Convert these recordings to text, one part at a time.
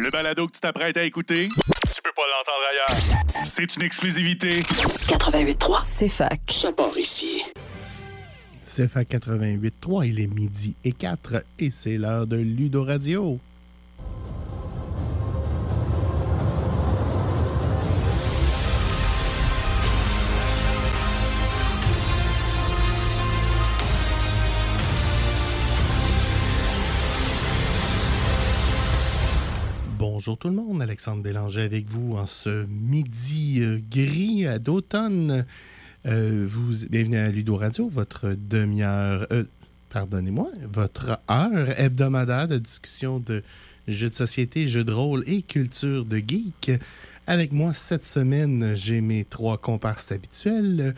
Le balado que tu t'apprêtes à écouter, tu peux pas l'entendre ailleurs. C'est une exclusivité. 88.3, c'est fac. Ça part ici. CFA 88.3, il est midi et 4 et c'est l'heure de Ludo Radio. Alexandre Bélanger avec vous en ce midi euh, gris d'automne. Euh, vous bienvenue à Ludo Radio, votre demi-heure, euh, pardonnez-moi, votre heure hebdomadaire de discussion de jeux de société, jeux de rôle et culture de geek. Avec moi cette semaine, j'ai mes trois comparses habituels.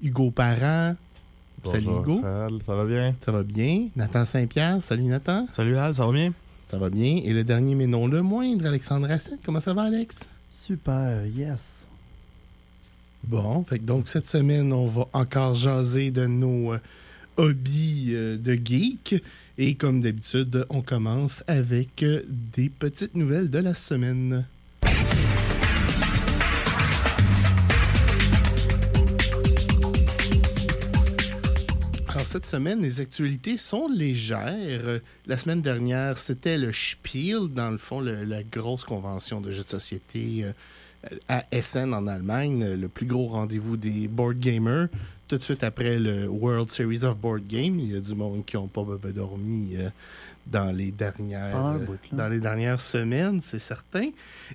Hugo Parent. Salut Hugo. Al, ça va bien? Ça va bien. Nathan Saint-Pierre. Salut Nathan. Salut Al, ça va bien? Ça va bien. Et le dernier, mais non le moindre, Alexandre Racine. Comment ça va, Alex? Super, yes. Bon, fait que donc cette semaine, on va encore jaser de nos euh, hobbies euh, de geek. Et comme d'habitude, on commence avec euh, des petites nouvelles de la semaine. Cette semaine, les actualités sont légères. La semaine dernière, c'était le Spiel, dans le fond, la grosse convention de jeux de société euh, à Essen en Allemagne, le plus gros rendez-vous des board gamers. Tout de suite après le World Series of Board Game, il y a du monde qui n'ont pas ben, ben, dormi euh, dans les dernières euh, bout, dans les dernières semaines, c'est certain.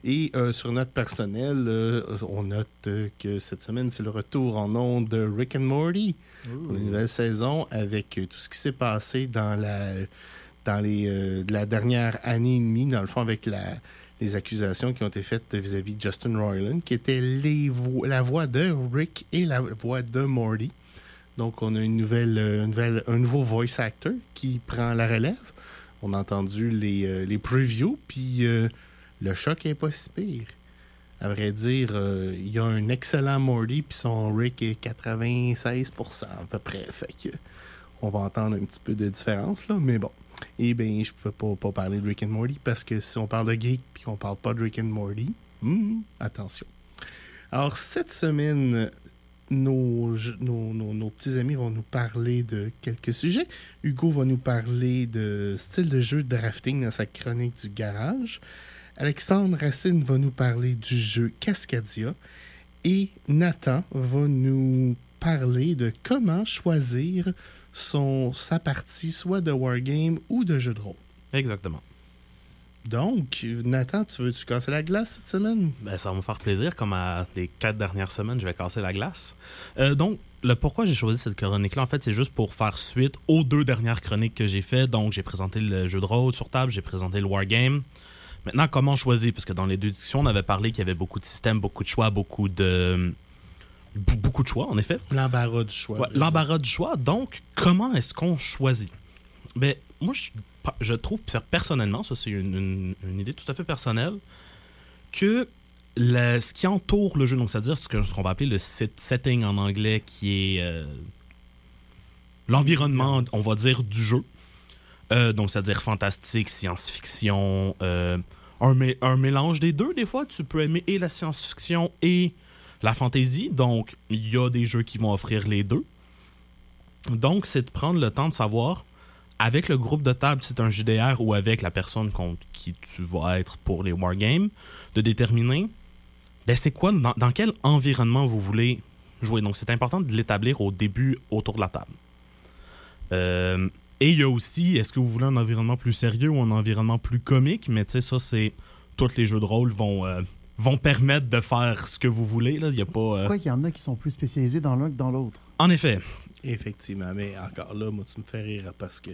Et euh, sur notre personnel, euh, on note que cette semaine, c'est le retour en ondes de Rick and Morty pour une nouvelle saison avec tout ce qui s'est passé dans la dans les de la dernière année et demie, dans le fond, avec la, les accusations qui ont été faites vis-à-vis de Justin Roiland, qui était la voix de Rick et la voix de Morty. Donc, on a une nouvelle, euh, un nouveau voice actor qui prend la relève. On a entendu les, euh, les previews, puis euh, le choc est pas si pire. À vrai dire, il y a un excellent Morty, puis son Rick est 96% à peu près. Fait que on va entendre un petit peu de différence, là, mais bon. Et bien, je pouvais pas, pas parler de Rick and Morty parce que si on parle de geek puis qu'on parle pas de Rick and Morty, hmm, attention. Alors, cette semaine, nos, nos, nos- nos petits amis vont nous parler de quelques sujets. Hugo va nous parler de style de jeu de drafting dans sa chronique du garage. Alexandre Racine va nous parler du jeu Cascadia. Et Nathan va nous parler de comment choisir son, sa partie, soit de wargame ou de jeu de rôle. Exactement. Donc, Nathan, tu veux-tu casser la glace cette semaine? Ben, ça va me faire plaisir, comme à les quatre dernières semaines, je vais casser la glace. Euh, donc, le pourquoi j'ai choisi cette chronique-là, en fait, c'est juste pour faire suite aux deux dernières chroniques que j'ai fait. Donc, j'ai présenté le jeu de rôle sur table, j'ai présenté le wargame. Maintenant, comment choisir? Parce que dans les deux discussions, on avait parlé qu'il y avait beaucoup de systèmes, beaucoup de choix, beaucoup de... Be- Beaucoup de choix, en effet. L'embarras du choix. Ouais. L'embarras du choix. Donc, comment est-ce qu'on choisit? Ben, moi, je, je trouve per- personnellement, ça c'est une, une- une idée tout à fait personnelle, que le- ce qui entoure le jeu, donc c'est-à-dire ce que- ce qu'on va appeler le set- setting en anglais, qui est euh, l'environnement, on va dire, du jeu. Euh, donc, c'est-à-dire fantastique, science-fiction, euh, un, un mélange des deux. Des fois, tu peux aimer et la science-fiction et la fantasy. Donc, il y a des jeux qui vont offrir les deux. Donc, c'est de prendre le temps de savoir, avec le groupe de table, c'est un JDR ou avec la personne contre qui tu vas être pour les wargames, de déterminer, ben, c'est quoi, dans, dans quel environnement vous voulez jouer. Donc, c'est important de l'établir au début autour de la table. Euh, et il y a aussi, est-ce que vous voulez un environnement plus sérieux ou un environnement plus comique? Mais tu sais, ça, c'est. Tous les jeux de rôle vont, euh, vont permettre de faire ce que vous voulez. Là. Il y a pas. euh, Pourquoi il y en a qui sont plus spécialisés dans l'un que dans l'autre? En effet. Effectivement, mais encore là, moi, tu me fais rire parce que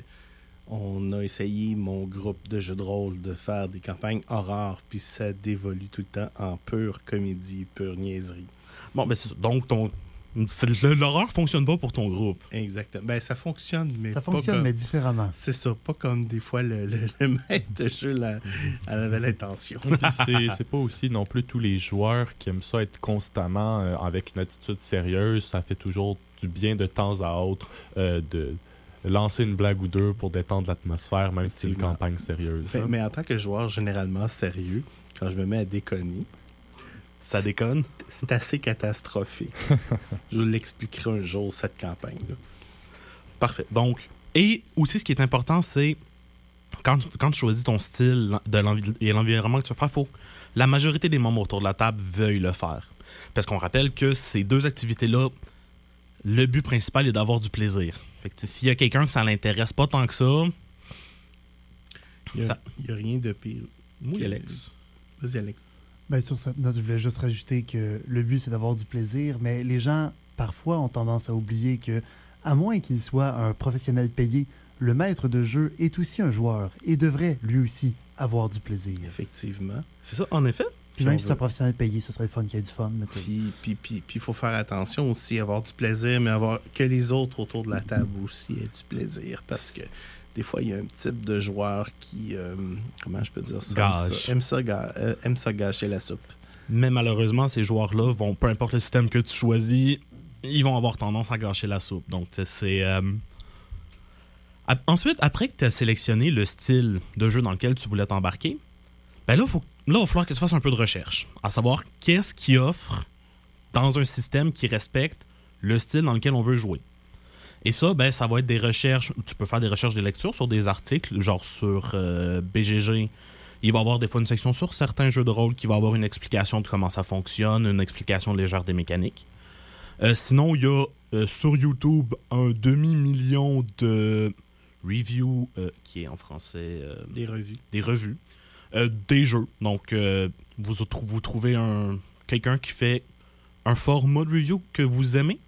on a essayé, mon groupe de jeux de rôle, de faire des campagnes horreur, puis ça dévolue tout le temps en pure comédie, pure niaiserie. Bon, ben, c'est ça. donc, ton. L'horreur fonctionne pas pour ton groupe. Exactement. Ben, ça fonctionne, mais Ça pas fonctionne, comme- mais différemment. C'est ça, pas comme des fois le, le- le maître de jeu la, elle avait l'intention. C'est c'est pas aussi non plus tous les joueurs qui aiment ça être constamment euh, avec une attitude sérieuse. Ça fait toujours du bien de temps à autre euh, de lancer une blague ou deux pour détendre l'atmosphère, même si c'est une campagne sérieuse. Hein. mais en tant que joueur généralement sérieux, quand je me mets à déconner, Ça déconne? c'est assez catastrophique. je vous l'expliquerai un jour, cette campagne-là. Parfait. Donc, et aussi, ce qui est important, c'est quand, quand tu choisis ton style de et l'environnement que tu veux faire, faut que la majorité des membres autour de la table veuillent le faire. Parce qu'on rappelle que ces deux activités-là, le but principal est d'avoir du plaisir. Fait que s'il y a quelqu'un que ça l'intéresse pas tant que ça, Il n'y a, Ça- rien de pire. Que- Alex. Vas-y, Alex. Ben, sur cette note, je voulais juste rajouter que le but, c'est d'avoir du plaisir, mais les gens, parfois, ont tendance à oublier que, à moins qu'il soit un professionnel payé, le maître de jeu est aussi un joueur et devrait, lui aussi, avoir du plaisir. Effectivement. C'est ça, en effet. Puis Puis même si c'est un professionnel payé, ce serait fun qu'il y ait du fun, mais. Puis, puis, puis, puis il faut faire attention aussi, avoir du plaisir, mais avoir que les autres autour de la table aussi aient du plaisir. Parce que des fois, il y a un type de joueur qui, euh, comment je peux dire ça, Gâche. aime ça, aime ça, ga- euh, aime ça gâcher la soupe. Mais malheureusement, ces joueurs-là vont, peu importe le système que tu choisis, ils vont avoir tendance à gâcher la soupe. Donc, c'est. euh, Ensuite, après que tu as sélectionné le style de jeu dans lequel tu voulais t'embarquer, ben là, faut... là, il va falloir que tu fasses un peu de recherche. À savoir, qu'est-ce qui offre dans un système qui respecte le style dans lequel on veut jouer. Et ça, ben, ça va être des recherches. Tu peux faire des recherches de lecture sur des articles, genre sur euh, BGG. Il va y avoir des fois une section sur certains jeux de rôle qui va avoir une explication de comment ça fonctionne, une explication légère des mécaniques. Euh, sinon, il y a euh, sur YouTube un demi-million de reviews, qui est en français Des revues. des revues, des jeux. Donc, vous trouvez un quelqu'un qui fait un format de review que vous aimez?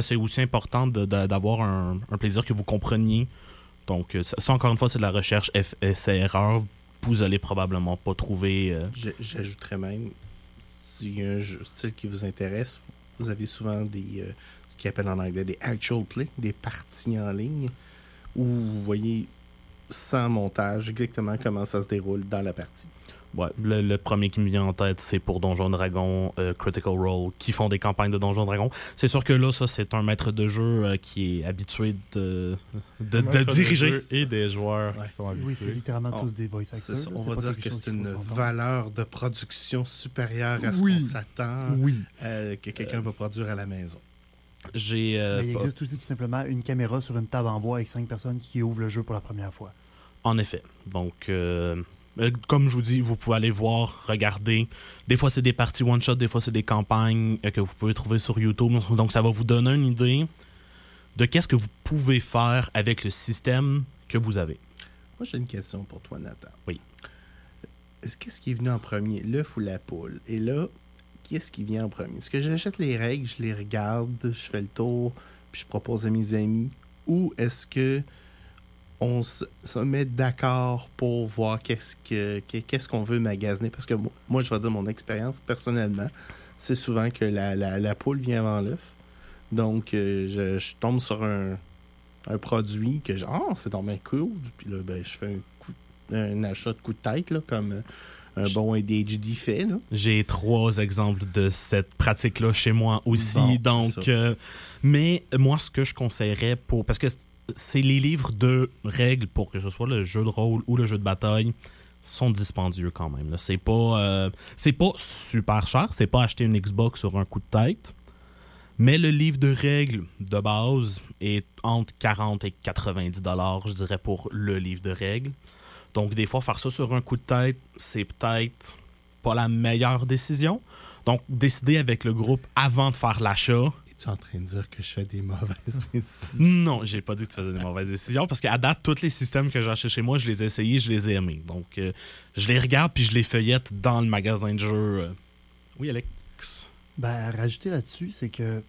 C'est aussi important d'avoir un, plaisir que vous compreniez. Donc, euh, ça, encore une fois, c'est de la recherche F- essai erreur. Vous allez probablement pas trouver. euh, J'ajouterais même, s'il y a un jeu- style qui vous intéresse, vous avez souvent des, euh, ce qu'ils appellent en anglais des actual play, des parties en ligne, où vous voyez sans montage exactement comment ça se déroule dans la partie. Ouais, le, le premier qui me vient en tête, c'est pour Donjon Dragon, euh, Critical Role, qui font des campagnes de Donjon Dragon. C'est sûr que là, ça, c'est un maître de jeu euh, qui est habitué de, de, de Maître de diriger. et des joueurs Ouais, qui sont Oui, c'est habitués. littéralement On- tous des voice actors. là, on va dire que c'est une valeur de production supérieure à ce Oui. qu'on s'attend Oui. euh, que quelqu'un va produire à la maison. J'ai. euh, il pas- existe aussi tout simplement une caméra sur une table en bois avec cinq personnes qui ouvrent le jeu pour la première fois. En effet. Donc, comme je vous dis, vous pouvez aller voir, regarder. Des fois, c'est des parties one-shot, des fois, c'est des campagnes euh, que vous pouvez trouver sur YouTube. Donc, ça va vous donner une idée de qu'est-ce que vous pouvez faire avec le système que vous avez. Moi, j'ai une question pour toi, Nathan. Oui. Est-ce qu'est-ce qui est venu en premier, l'œuf ou la poule? Et là, qu'est-ce qui vient en premier? Est-ce que j'achète les règles, je les regarde, je fais le tour, puis je propose à mes amis? Ou est-ce que on se, met d'accord pour voir qu'est-ce que qu'est- qu'est-ce qu'on veut magasiner? Parce que moi, moi, je vais dire mon expérience personnellement, c'est souvent que la, la- la poule vient avant l'œuf. Donc, euh, je, je tombe sur un, un produit que genre, Ah, c'est dans ma cool. Puis là, ben, je fais un, coup, un achat de coup de tête, là, comme euh, un bon ADHD fait. J'ai trois exemples de cette pratique-là chez moi aussi. Bon, donc, euh, mais moi, ce que je conseillerais pour. Parce que c'est les livres de règles pour que ce soit le jeu de rôle ou le jeu de bataille sont dispendieux quand même. C'est pas, euh, c'est pas super cher. C'est pas acheter une Xbox sur un coup de tête. Mais le livre de règles de base est entre 40 et 90 dollars, je dirais, pour le livre de règles. Donc, des fois, faire ça sur un coup de tête, c'est peut-être pas la meilleure décision. Donc, décider avec le groupe avant de faire l'achat. Es-tu en train de dire que je fais des mauvaises décisions? Non, j'ai pas dit que tu faisais des mauvaises décisions parce qu'à date, tous les systèmes que j'ai achetés chez moi, je les ai essayés, je les ai aimés. Donc, euh, je les regarde puis je les feuillette dans le magasin de jeux. euh. Oui, Alex. Ben, à rajouter là-dessus, c'est que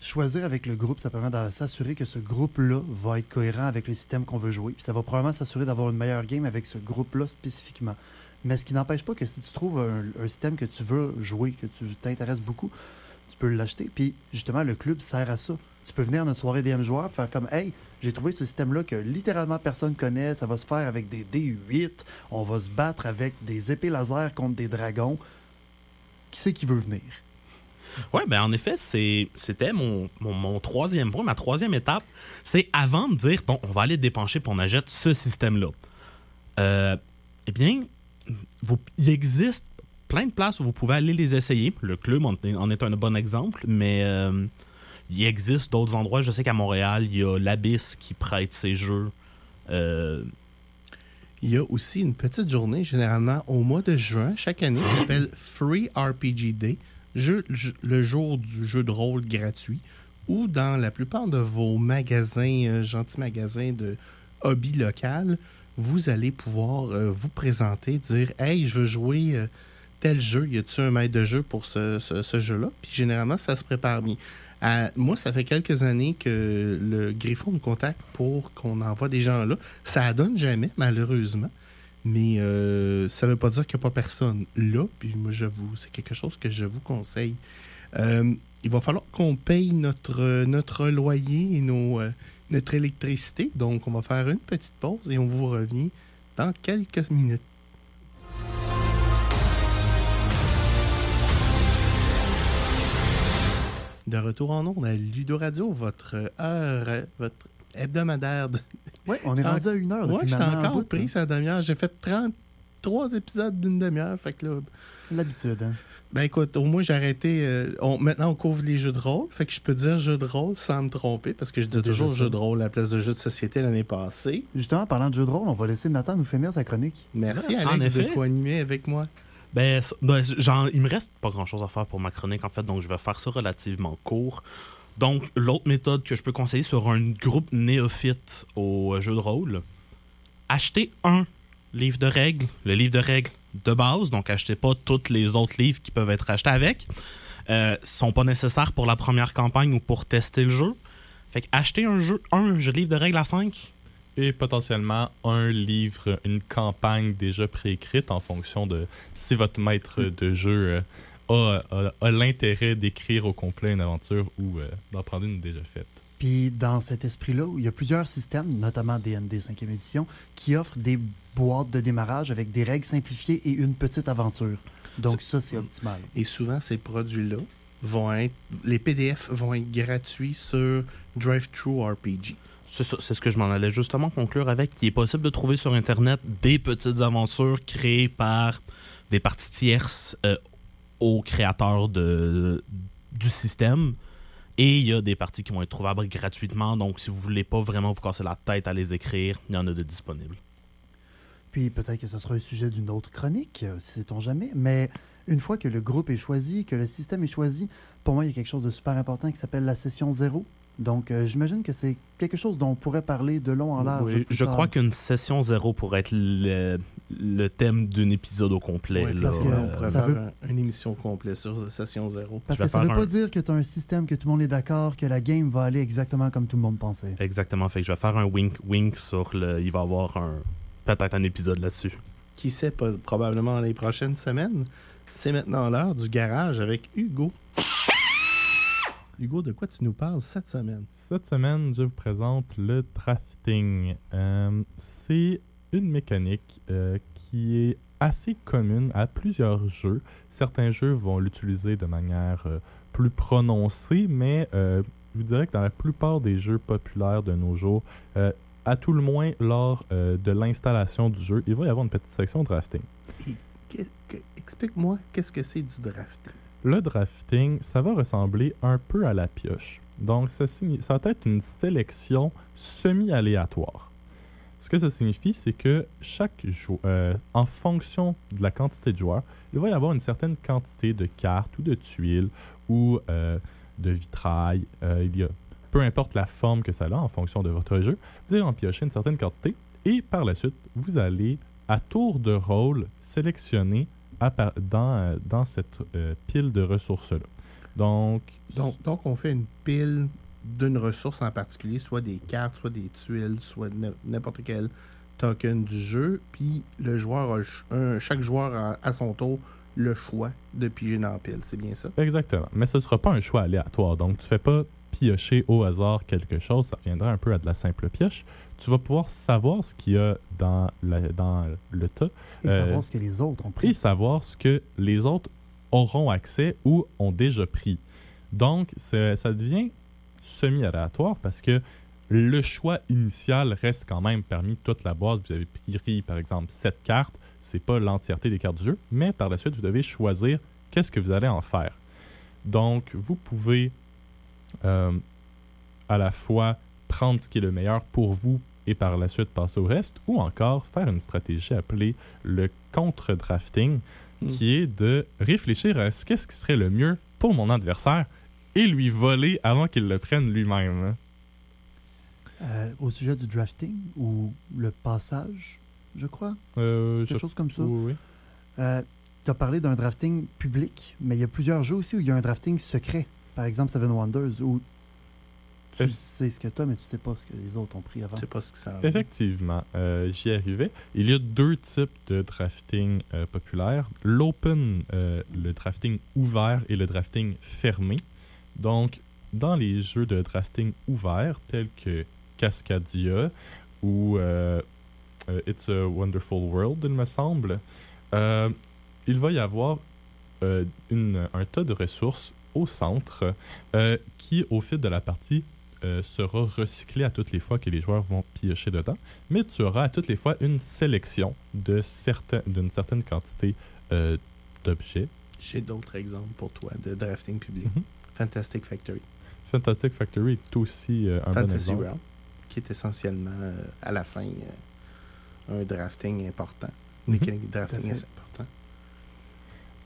choisir avec le groupe, ça permet de s'assurer que ce groupe-là va être cohérent avec le système qu'on veut jouer. Puis ça va probablement s'assurer d'avoir une meilleure game avec ce groupe-là spécifiquement. Mais ce qui n'empêche pas que si tu trouves un, un système que tu veux jouer, que tu t'intéresses beaucoup, tu peux l'acheter. Puis justement, le club sert à ça. Tu peux venir à notre soirée DM joueurs faire comme Hey, j'ai trouvé ce système-là que littéralement personne connaît. Ça va se faire avec des D8. On va se battre avec des épées laser contre des dragons. Qui c'est qui veut venir? Ouais, ben en effet, c'était mon, mon, troisième point, ma troisième étape. C'est avant de dire, bon, on va aller dépencher pour on ce système-là. Euh, eh bien, vous- il existe plein de places où vous pouvez aller les essayer. Le club en, est un bon exemple, mais euh, il existe d'autres endroits. Je sais qu'à Montréal, il y a l'Abyss qui prête ses jeux. Euh, Il y a aussi une petite journée, généralement au mois de juin, chaque année, qui s'appelle Free RPG Day, le jour du jeu de rôle gratuit, où dans la plupart de vos magasins, euh, gentils magasins de hobby local, vous allez pouvoir vous présenter, dire Hey, je veux jouer tel jeu, y a-tu un maître de jeu pour ce, jeu-là? Puis généralement, ça se prépare bien. Moi, ça fait quelques années que le Griffon me contacte pour qu'on envoie des gens là. Ça donne jamais, malheureusement. Mais euh, ça veut pas dire qu'il n'y a pas personne là. Puis moi, c'est quelque chose que je vous conseille. Euh, il va falloir qu'on paye notre, notre loyer et euh, notre électricité. Donc, on va faire une petite pause et on vous revient dans quelques minutes. De retour en ondes à Ludo Radio, votre heure, votre hebdomadaire. De... Oui, on est Ah, rendu à une heure Ouais, depuis j'étais encore bout, pris hein. sa demi-heure. J'ai fait 33 épisodes d'une demi-heure. Fait que là, L'habitude. hein. ben écoute, au moins j'ai arrêté. euh, on- maintenant, on couvre les jeux de rôle. Fait que je peux dire jeux de rôle sans me tromper parce que je dis toujours ça. jeux de rôle à la place de jeux de société l'année passée. Justement, parlant de jeu de rôle, on va laisser Nathan nous finir sa chronique. Merci En Alex de co-animer avec moi. Ben, ben, genre, il me reste pas grand chose à faire pour ma chronique, en fait, donc je vais faire ça relativement court. Donc, l'autre méthode que je peux conseiller sur un groupe néophyte au euh, jeu de rôle, achetez un livre de règles, le livre de règles de base, donc achetez pas tous les autres livres qui peuvent être achetés avec. Euh, sont pas nécessaires pour la première campagne ou pour tester le jeu. Fait que achetez un jeu, un jeu de livre de règles à 5. Et potentiellement un livre, une campagne déjà préécrite en fonction de si votre maître de jeu euh, a, a- a l'intérêt d'écrire au complet une aventure ou euh, d'en prendre une déjà faite. Puis dans cet esprit-là, il y a plusieurs systèmes, notamment DND 5e édition, qui offrent des boîtes de démarrage avec des règles simplifiées et une petite aventure. Donc ça, c'est optimal. Et souvent, ces produits-là vont être. Les PDF vont être gratuits sur DriveThru RPG. C'est ce que je m'en allais justement conclure avec. Il est possible de trouver sur Internet des petites aventures créées par des parties tierces euh, aux créateurs du système. Et il y a des parties qui vont être trouvables gratuitement. Donc, si vous voulez pas vraiment vous casser la tête à les écrire, il y en a de disponibles. Puis peut-être que ce sera un sujet d'une autre chronique, euh, sait-on jamais. Mais une fois que le groupe est choisi, que le système est choisi, pour moi, il y a quelque chose de super important qui s'appelle la session zéro. Donc, euh, j'imagine que c'est quelque chose dont on pourrait parler de long en large. Oui, plus je tard. crois qu'une session zéro pourrait être le, le thème d'un épisode au complet. Là. parce que on pourrait ça faire veut- un- une émission complète sur Session Zéro. Parce que ça ne veut pas dire que tu as un système que tout le monde est d'accord, que la game va aller exactement comme tout le monde pensait. Exactement. Fait que je vais faire un wink-wink sur le. Il va y avoir un peut-être un épisode là-dessus. Qui sait, pas- probablement dans les prochaines semaines. C'est maintenant l'heure du garage avec Hugo. Hugo, de quoi tu nous parles cette semaine? Cette semaine, je vous présente le drafting. Euh, c'est une mécanique euh, qui est assez commune à plusieurs jeux. Certains jeux vont l'utiliser de manière euh, plus prononcée, mais je vous dirais que dans la plupart des jeux populaires de nos jours, à tout le moins lors de l'installation du jeu, il va y avoir une petite section drafting. Que- que- Explique-moi, qu'est-ce que c'est du drafting? Le drafting, ça va ressembler un peu à la pioche. Donc, ça, va être une sélection semi-aléatoire. Ce que ça signifie, c'est que chaque joueur, en fonction de la quantité de joueurs, il va y avoir une certaine quantité de cartes ou de tuiles ou euh, de vitrail. Euh, il y a, peu importe la forme que ça a en fonction de votre jeu, vous allez en piocher une certaine quantité et par la suite, vous allez à tour de rôle sélectionner dans, euh, dans cette euh, pile de ressources-là. Donc, Donc, donc, on fait une pile d'une ressource en particulier, soit des cartes, soit des tuiles, soit n'importe quel token du jeu. Puis le joueur a ch- un- chaque joueur a à son tour le choix de piger dans la pile. C'est bien ça? Exactement. Mais ce ne sera pas un choix aléatoire. Donc, tu ne fais pas piocher au hasard quelque chose. Ça reviendra un peu à de la simple pioche. Tu vas pouvoir savoir ce qu'il y a dans, la- dans le tas Et Euh, savoir ce que les autres ont et pris. savoir ce que les autres auront accès ou ont déjà pris. Donc, ça devient semi-aléatoire parce que le choix initial reste quand même parmi toute la boîte. Vous avez pris, par exemple, 7 cartes. C'est pas l'entièreté des cartes du jeu, mais par la suite, vous devez choisir qu'est-ce que vous allez en faire. Donc, vous pouvez euh, à la fois prendre ce qui est le meilleur pour vous et par la suite passer au reste, ou encore faire une stratégie appelée le contre-drafting, Mm. qui est de réfléchir à ce qu'est-ce qui serait le mieux pour mon adversaire et lui voler avant qu'il le prenne lui-même. hein. Euh, au sujet du drafting ou le passage, je crois, Euh, quelque je- chose comme ça. oui, oui. tu as parlé d'un drafting public, mais il y a plusieurs jeux aussi où il y a un drafting secret. Par exemple, Seven Wonders, où tu Euh. sais ce que tu as, mais tu sais pas ce que les autres ont pris avant. Je sais pas ce que ça est. Effectivement, euh, j'y arrivais. Il y a deux types de drafting euh, populaires. L'open, euh, le drafting ouvert et le drafting fermé. Donc, dans les jeux de drafting ouvert, tels que Cascadia ou It's a Wonderful World, il me semble, euh, il va y avoir euh, une- un tas de ressources au centre euh, qui, au fil de la partie, euh, sera recyclé à toutes les fois que les joueurs vont piocher dedans, mais tu auras à toutes les fois une sélection de certains, d'une certaine quantité euh, d'objets. J'ai d'autres exemples pour toi de drafting public. Mhm. Fantastic Factory, Fantastic Factory est aussi euh, un bon Fantasy exemple. Realm, qui est essentiellement à la fin un drafting important. Mécanique de drafting assez important.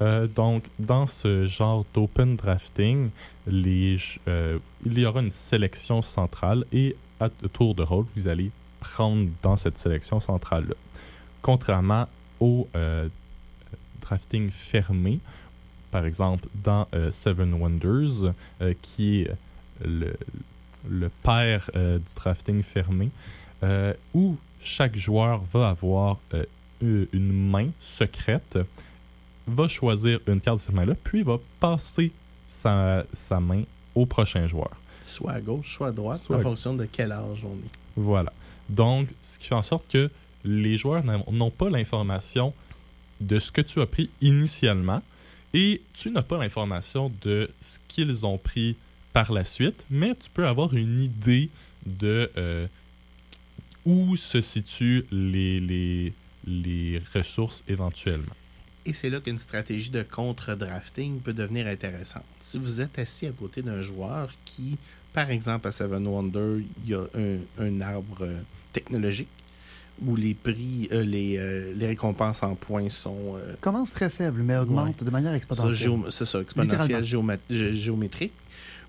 Euh, donc, dans ce genre d'open drafting, euh, il y aura une sélection centrale et à tour de rôle, vous allez prendre dans cette sélection centrale-là. Contrairement au euh, drafting fermé, par exemple dans Seven Wonders, qui est le, père du drafting fermé, où chaque joueur va avoir une main secrète va choisir une carte de cette main-là, puis va passer sa, sa main au prochain joueur. Soit à gauche, soit à droite, Soit en à- fonction de quel âge on est. Voilà. Donc, ce qui fait en sorte que les joueurs n'ont n'ont pas l'information de ce que tu as pris initialement et tu n'as pas l'information de ce qu'ils ont pris par la suite, mais tu peux avoir une idée de euh, où se situent les, les, les ressources éventuellement. Et c'est là qu'une stratégie de contre-drafting peut devenir intéressante. Si vous êtes assis à côté d'un joueur qui, par exemple à Seven Wonder, il y a un, un arbre euh, technologique où les prix, euh, les, euh, les récompenses en points sont euh, Commence très faible, mais augmente de manière exponentielle. c'est ça, exponentielle géométrique.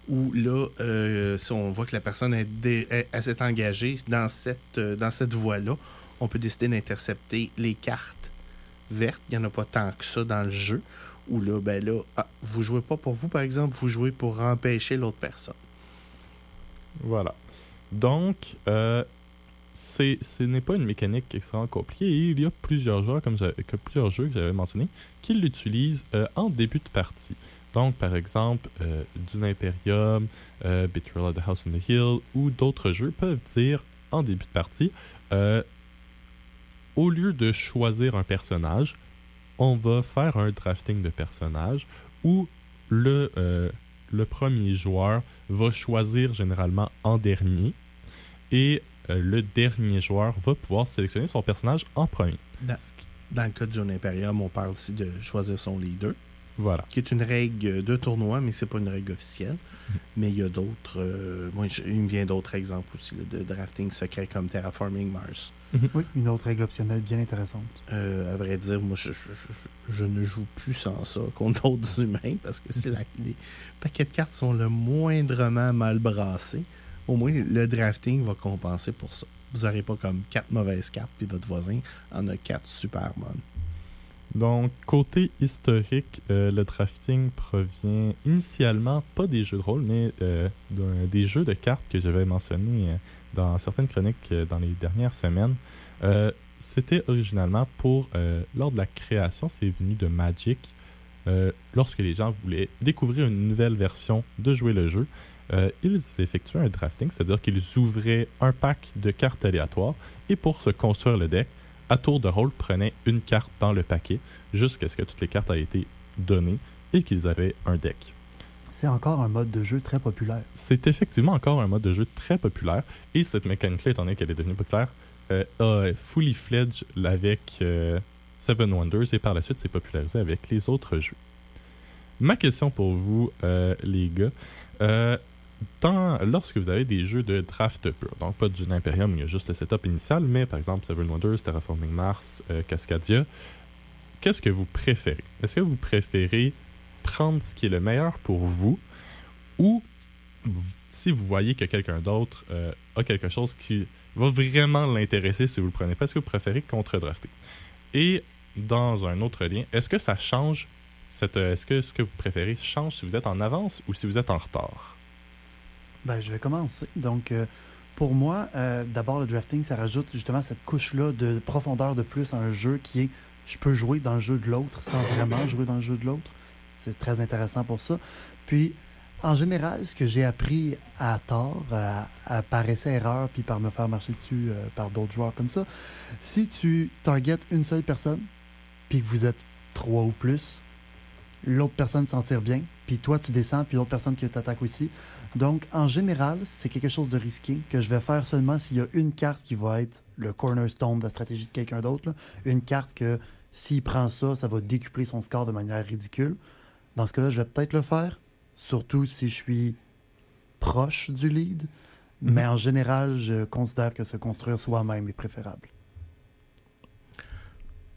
Où là, si on voit que la personne est, est- s'est engagée dans cette, dans cette voie-là, on peut décider d'intercepter les cartes Il n'y en a pas tant que ça dans le jeu. Où là, ben là, ah, vous jouez pas pour vous, par exemple, vous jouez pour empêcher l'autre personne. Voilà. Donc, euh, ce n'est pas une mécanique extrêmement compliquée il y a plusieurs jeux, comme que plusieurs jeux que j'avais mentionnés, qui l'utilisent euh, en début de partie. Donc, par exemple, euh, Dune Imperium, Betrayal of the House on the Hill ou d'autres jeux peuvent dire en début de partie, au lieu de choisir un personnage, on va faire un drafting de personnage où le, euh, le premier joueur va choisir généralement en dernier et euh, le dernier joueur va pouvoir sélectionner son personnage en premier. Dans, dans le cas de John Imperium, on parle ici de choisir son leader, Voilà. qui est une règle de tournoi, mais c'est pas une règle officielle. Mais il y a d'autres. euh, moi, je- il me vient d'autres exemples aussi là, de drafting secret comme Terraforming Mars. Oui, une autre règle optionnelle bien intéressante. Euh, à vrai dire, moi, je, je- je- je ne joue plus sans ça contre d'autres humains parce que si la- les paquets de cartes sont le moindrement mal brassés, au moins le drafting va compenser pour ça. Vous n'aurez pas comme quatre mauvaises cartes, puis votre voisin en a quatre super bonnes. Donc, côté historique, euh, le drafting provient initialement pas des jeux de rôle, mais euh, des jeux de cartes que j'avais mentionnés euh, dans certaines chroniques dans les dernières semaines. C'était originalement pour, lors de la création, c'est venu de Magic, lorsque les gens voulaient découvrir une nouvelle version de jouer le jeu. ils effectuaient un drafting, c'est-à-dire qu'ils ouvraient un pack de cartes aléatoires et pour se construire le deck, à tour de rôle, prenaient une carte dans le paquet jusqu'à ce que toutes les cartes aient été données et qu'ils avaient un deck. C'est encore un mode de jeu très populaire. C'est effectivement encore un mode de jeu très populaire et cette mécanique-là, étant donné qu'elle est devenue populaire, euh, a fully fledged avec euh, Seven Wonders et par la suite s'est popularisé avec les autres jeux. Ma question pour vous, euh, les gars, lorsque vous avez des jeux de draft pur, donc pas du Imperium, il y a juste le setup initial, mais par exemple Seven Wonders, Terraforming Mars, euh, Cascadia, qu'est-ce que vous préférez? Est-ce que vous préférez prendre ce qui est le meilleur pour vous ou si vous voyez que quelqu'un d'autre euh, a quelque chose qui va vraiment l'intéresser si vous le prenez? Pas, est-ce que vous préférez contre-drafter. Et dans un autre lien, est-ce que ça change euh, Est-ce que ce que vous préférez change si vous êtes en avance ou si vous êtes en retard? Ben, je vais commencer. Donc, euh, pour moi, euh, d'abord, le drafting, ça rajoute justement cette couche-là de profondeur de plus à un jeu qui est je peux jouer dans le jeu de l'autre sans vraiment jouer dans le jeu de l'autre. C'est très intéressant pour ça. Puis, en général, ce que j'ai appris à tort, à, à par essai-erreur, puis par me faire marcher dessus euh, par d'autres joueurs comme ça, si tu targetes une seule personne, puis que vous êtes trois ou plus, l'autre personne s'en tire bien, puis toi tu descends, puis l'autre personne qui t'attaque aussi. Donc, en général, c'est quelque chose de risqué que je vais faire seulement s'il y a une carte qui va être le cornerstone de la stratégie de quelqu'un d'autre. Une carte que s'il prend ça, ça va décupler son score de manière ridicule. Dans ce cas-là, je vais peut-être le faire, surtout si je suis proche du lead. Mais en général, je considère que se construire soi-même est préférable.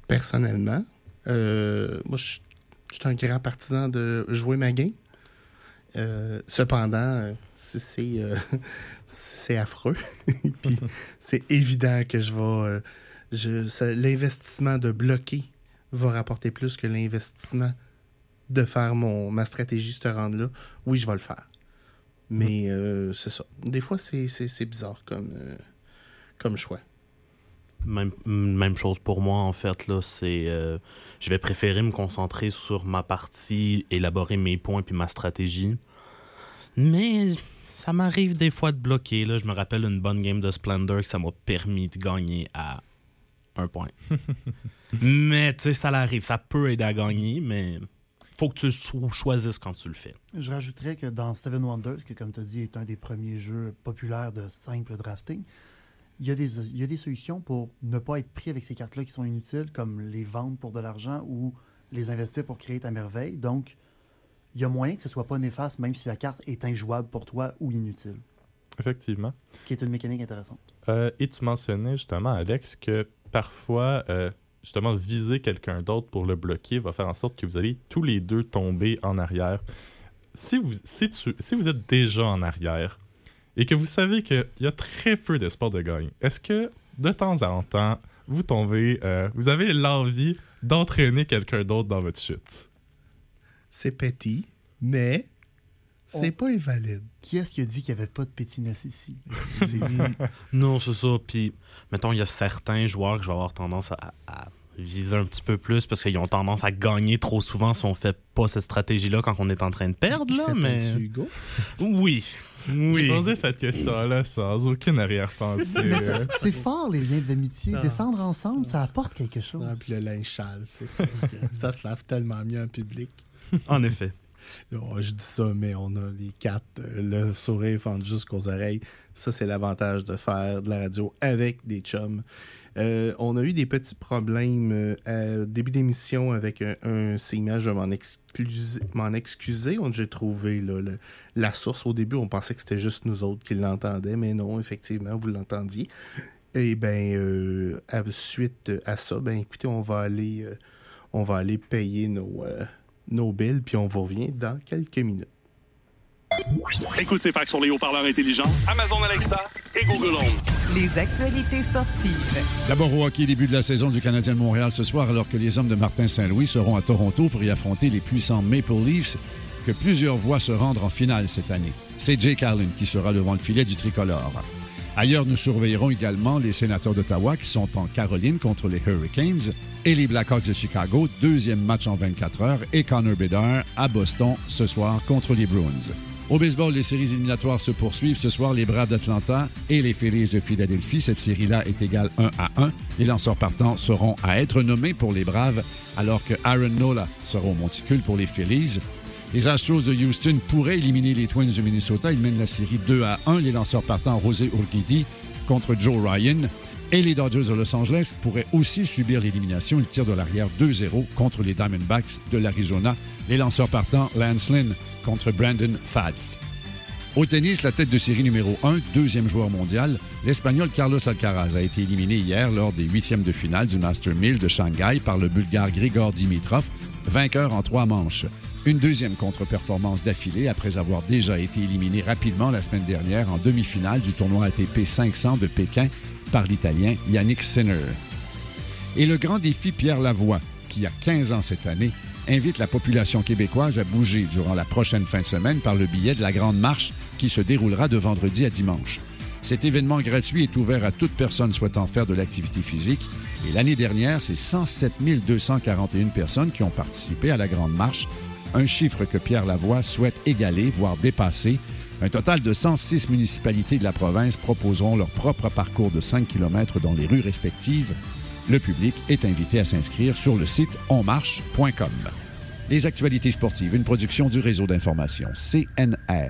Personnellement, euh, moi, je je suis un grand partisan de jouer ma game. Euh, cependant, euh, euh, c'est affreux. Puis c'est évident que je vais. L'investissement de bloquer va rapporter plus que l'investissement de faire mon, ma stratégie se rendre là. Oui, je vais le faire. Mais c'est ça. Des fois, c'est bizarre comme, comme choix. Même, même chose pour moi, en fait. Là, c'est, euh, je vais préférer me concentrer sur ma partie, élaborer mes points puis ma stratégie. Mais ça m'arrive des fois de bloquer. Là. Je me rappelle une bonne game de Splendor que ça m'a permis de gagner à un point. mais tu sais, ça l'arrive. Ça peut aider à gagner, mais faut que tu cho- choisisses quand tu le fais. Je rajouterais que dans Seven Wonders, qui, comme tu as dit, est un des premiers jeux populaires de simple drafting, il y, a des, il y a des solutions pour ne pas être pris avec ces cartes-là qui sont inutiles, comme les vendre pour de l'argent ou les investir pour créer ta merveille. Donc, il y a moyen que ce soit pas néfaste, même si la carte est injouable pour toi ou inutile. Effectivement. Ce qui est une mécanique intéressante. Euh, et tu mentionnais justement, Alex, que parfois, euh, justement, viser quelqu'un d'autre pour le bloquer va faire en sorte que vous allez tous les deux tomber en arrière. Si vous, si tu- si vous êtes déjà en arrière et que vous savez qu'il y a très peu d'espoir de gagner, est-ce que de temps en temps, vous tombez, euh, vous avez l'envie d'entraîner quelqu'un d'autre dans votre chute? C'est petit, mais c'est pas invalide. Qui est-ce qui a dit qu'il n'y avait pas de pétinesse ici? Non, c'est ça. Puis, mettons, il y a certains joueurs que je vais avoir tendance à, à viser un petit peu plus parce qu'ils ont tendance à gagner trop souvent si on fait pas cette stratégie-là quand on est en train de perdre. Là, mais... Hugo. Oui. Oui. J'ai posé cette question-là sans aucune arrière-pensée. euh, C'est fort, les liens d'amitié. Descendre ensemble, ça apporte quelque chose. Ah, puis le linge sale, c'est sûr que ça se lave tellement mieux en public. En effet. Oh, je dis ça, mais on a les quatre, euh, le sourire fendu jusqu'aux oreilles. Ça, c'est l'avantage de faire de la radio avec des chums. Euh, on a eu des petits problèmes euh, à début d'émission avec un, un segment. Je m'en excuser. J'ai trouvé la source. Au début, on pensait que c'était juste nous autres qui l'entendaient, mais non, effectivement, vous l'entendiez. Et bien, euh, à- suite à ça, ben écoutez, on va aller, euh, payer nos, nos billes, puis on vous revient dans quelques minutes. Écoute ces facts sur les haut-parleurs intelligents, Amazon Alexa et Google Home. Les actualités sportives. D'abord au hockey, début de la saison du Canadien de Montréal ce soir, alors que les hommes de Martin Saint-Louis seront à Toronto pour y affronter les puissants Maple Leafs, que plusieurs voient se rendre en finale cette année. C'est Jake Allen qui sera devant le filet du tricolore. Ailleurs, nous surveillerons également les sénateurs d'Ottawa qui sont en Caroline contre les Hurricanes et les Blackhawks de Chicago, deuxième match en 24 heures, et Connor Bedard à Boston ce soir contre les Bruins. Au baseball, les séries éliminatoires se poursuivent. Ce soir, les Braves d'Atlanta et les Phillies de Philadelphie. Cette série-là est égale 1 à 1. Les lanceurs partants seront à être nommés pour les Braves, alors que Aaron Nola sera au monticule pour les Phillies. Les Astros de Houston pourraient éliminer les Twins du Minnesota. Ils mènent la série 2 à 1. Les lanceurs partant José Urquidy contre Joe Ryan. Et les Dodgers de Los Angeles pourraient aussi subir l'élimination. Ils tirent de l'arrière 2-0 contre les Diamondbacks de l'Arizona. Les lanceurs partants Lance Lynn contre Brandon Fad. Au tennis, la tête de série numéro 1, deuxième joueur mondial, l'Espagnol Carlos Alcaraz a été éliminé hier lors des huitièmes de finale du Master 1000 de Shanghai par le Bulgare Grigor Dimitrov, vainqueur en trois manches. Une deuxième contre-performance d'affilée après avoir déjà été éliminé rapidement la semaine dernière en demi-finale du tournoi ATP 500 de Pékin par l'Italien Yannick Sinner. Et le grand défi Pierre Lavoie, qui a 15 ans cette année, invite la population québécoise à bouger durant la prochaine fin de semaine par le biais de la Grande Marche qui se déroulera de vendredi à dimanche. Cet événement gratuit est ouvert à toute personne souhaitant faire de l'activité physique et l'année dernière, c'est 107 241 personnes qui ont participé à la Grande Marche, un chiffre que Pierre Lavoie souhaite égaler, voire dépasser. Un total de 106 municipalités de la province proposeront leur propre parcours de 5 km dans les rues respectives le public est invité à s'inscrire sur le site onmarche.com. Les actualités sportives, une production du réseau d'information CNR.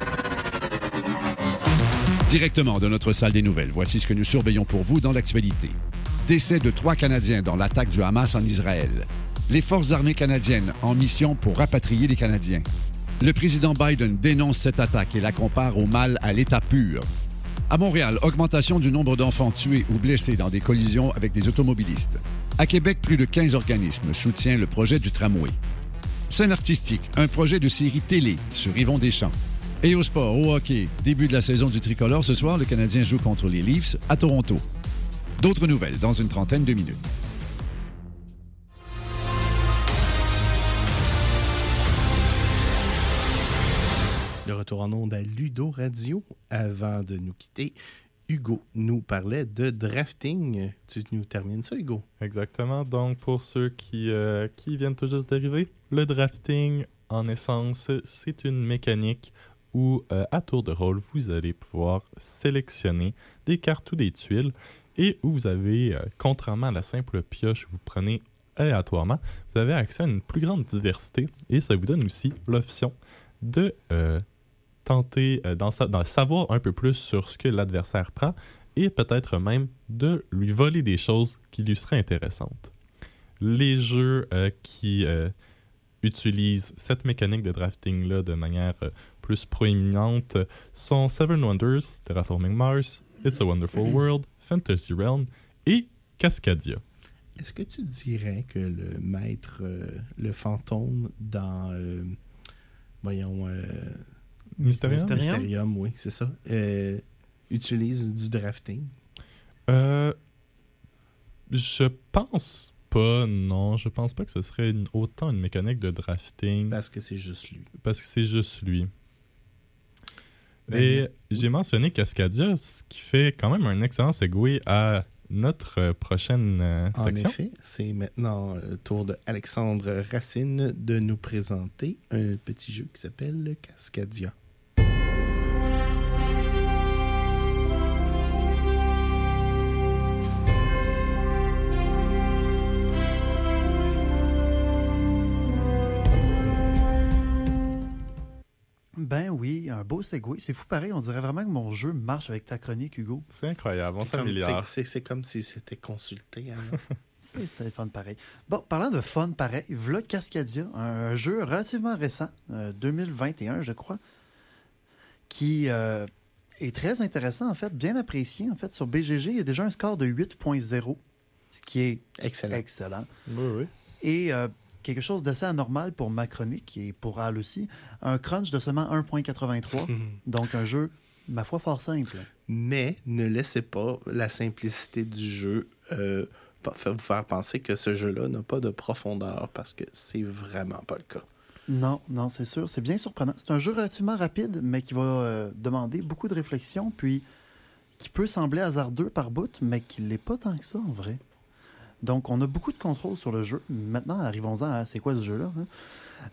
Directement de notre salle des nouvelles, voici ce que nous surveillons pour vous dans l'actualité. Décès de trois Canadiens dans l'attaque du Hamas en Israël. Les forces armées canadiennes en mission pour rapatrier les Canadiens. Le président Biden dénonce cette attaque et la compare au mal à l'état pur. À Montréal, augmentation du nombre d'enfants tués ou blessés dans des collisions avec des automobilistes. À Québec, plus de 15 organismes soutiennent le projet du tramway. Scène artistique, un projet de série télé sur Yvon Deschamps. Et au sport, au hockey, début de la saison du tricolore, ce soir, le Canadien joue contre les Leafs à Toronto. D'autres nouvelles dans une trentaine de minutes. Retour en ondes à Ludo Radio. Avant de nous quitter, Hugo nous parlait de drafting. Tu nous termines ça, Hugo? Exactement. Donc, pour ceux qui, euh, qui viennent tout juste d'arriver, le drafting, en essence, c'est une mécanique où, euh, à tour de rôle, vous allez pouvoir sélectionner des cartes ou des tuiles et où vous avez, euh, contrairement à la simple pioche, vous prenez aléatoirement, vous avez accès à une plus grande diversité et ça vous donne aussi l'option de tenter euh, d'en savoir un peu plus sur ce que l'adversaire prend et peut-être même de lui voler des choses qui lui seraient intéressantes. Les jeux euh, qui euh, utilisent cette mécanique de drafting-là de manière plus proéminente sont Seven Wonders, Terraforming Mars, It's a Wonderful World, Fantasy Realm et Cascadia. Est-ce que tu dirais que le maître, le fantôme dans, voyons, Mysterium? Mysterium, oui, c'est ça. Euh, utilise du drafting? Euh, je pense pas, non. Je pense pas que ce serait autant une mécanique de drafting. Parce que c'est juste lui. Parce que c'est juste lui. Ben, Et j'ai mentionné Cascadia, ce qui fait quand même un excellent segue à notre prochaine euh, section. En effet, c'est maintenant le tour de Alexandre Racine de nous présenter un petit jeu qui s'appelle Cascadia. Ben oui, un beau segway. C'est fou pareil, on dirait vraiment que mon jeu marche avec ta chronique, Hugo. C'est incroyable, on s'améliore. C'est comme si c'était consulté avant. C'est fun pareil. Bon, parlant de fun pareil, Vlog Cascadia, un jeu relativement récent, 2021 euh, je crois, qui euh, est très intéressant en fait, bien apprécié en fait. Sur BGG, il y a déjà un score de 8.0, ce qui est excellent. excellent. Oui, oui. Et euh, quelque chose d'assez anormal pour ma chronique et pour Al aussi. Un crunch de seulement 1.83. donc un jeu, ma foi, fort simple. Mais ne laissez pas la simplicité du jeu euh, vous faire penser que ce jeu-là n'a pas de profondeur parce que c'est vraiment pas le cas. Non, non, c'est sûr. C'est bien surprenant. C'est un jeu relativement rapide, mais qui va euh, demander beaucoup de réflexion, puis qui peut sembler hasardeux par bout, mais qui l'est pas tant que ça en vrai. Donc, on a beaucoup de contrôle sur le jeu. Maintenant, arrivons-en à c'est quoi ce jeu-là. Hein?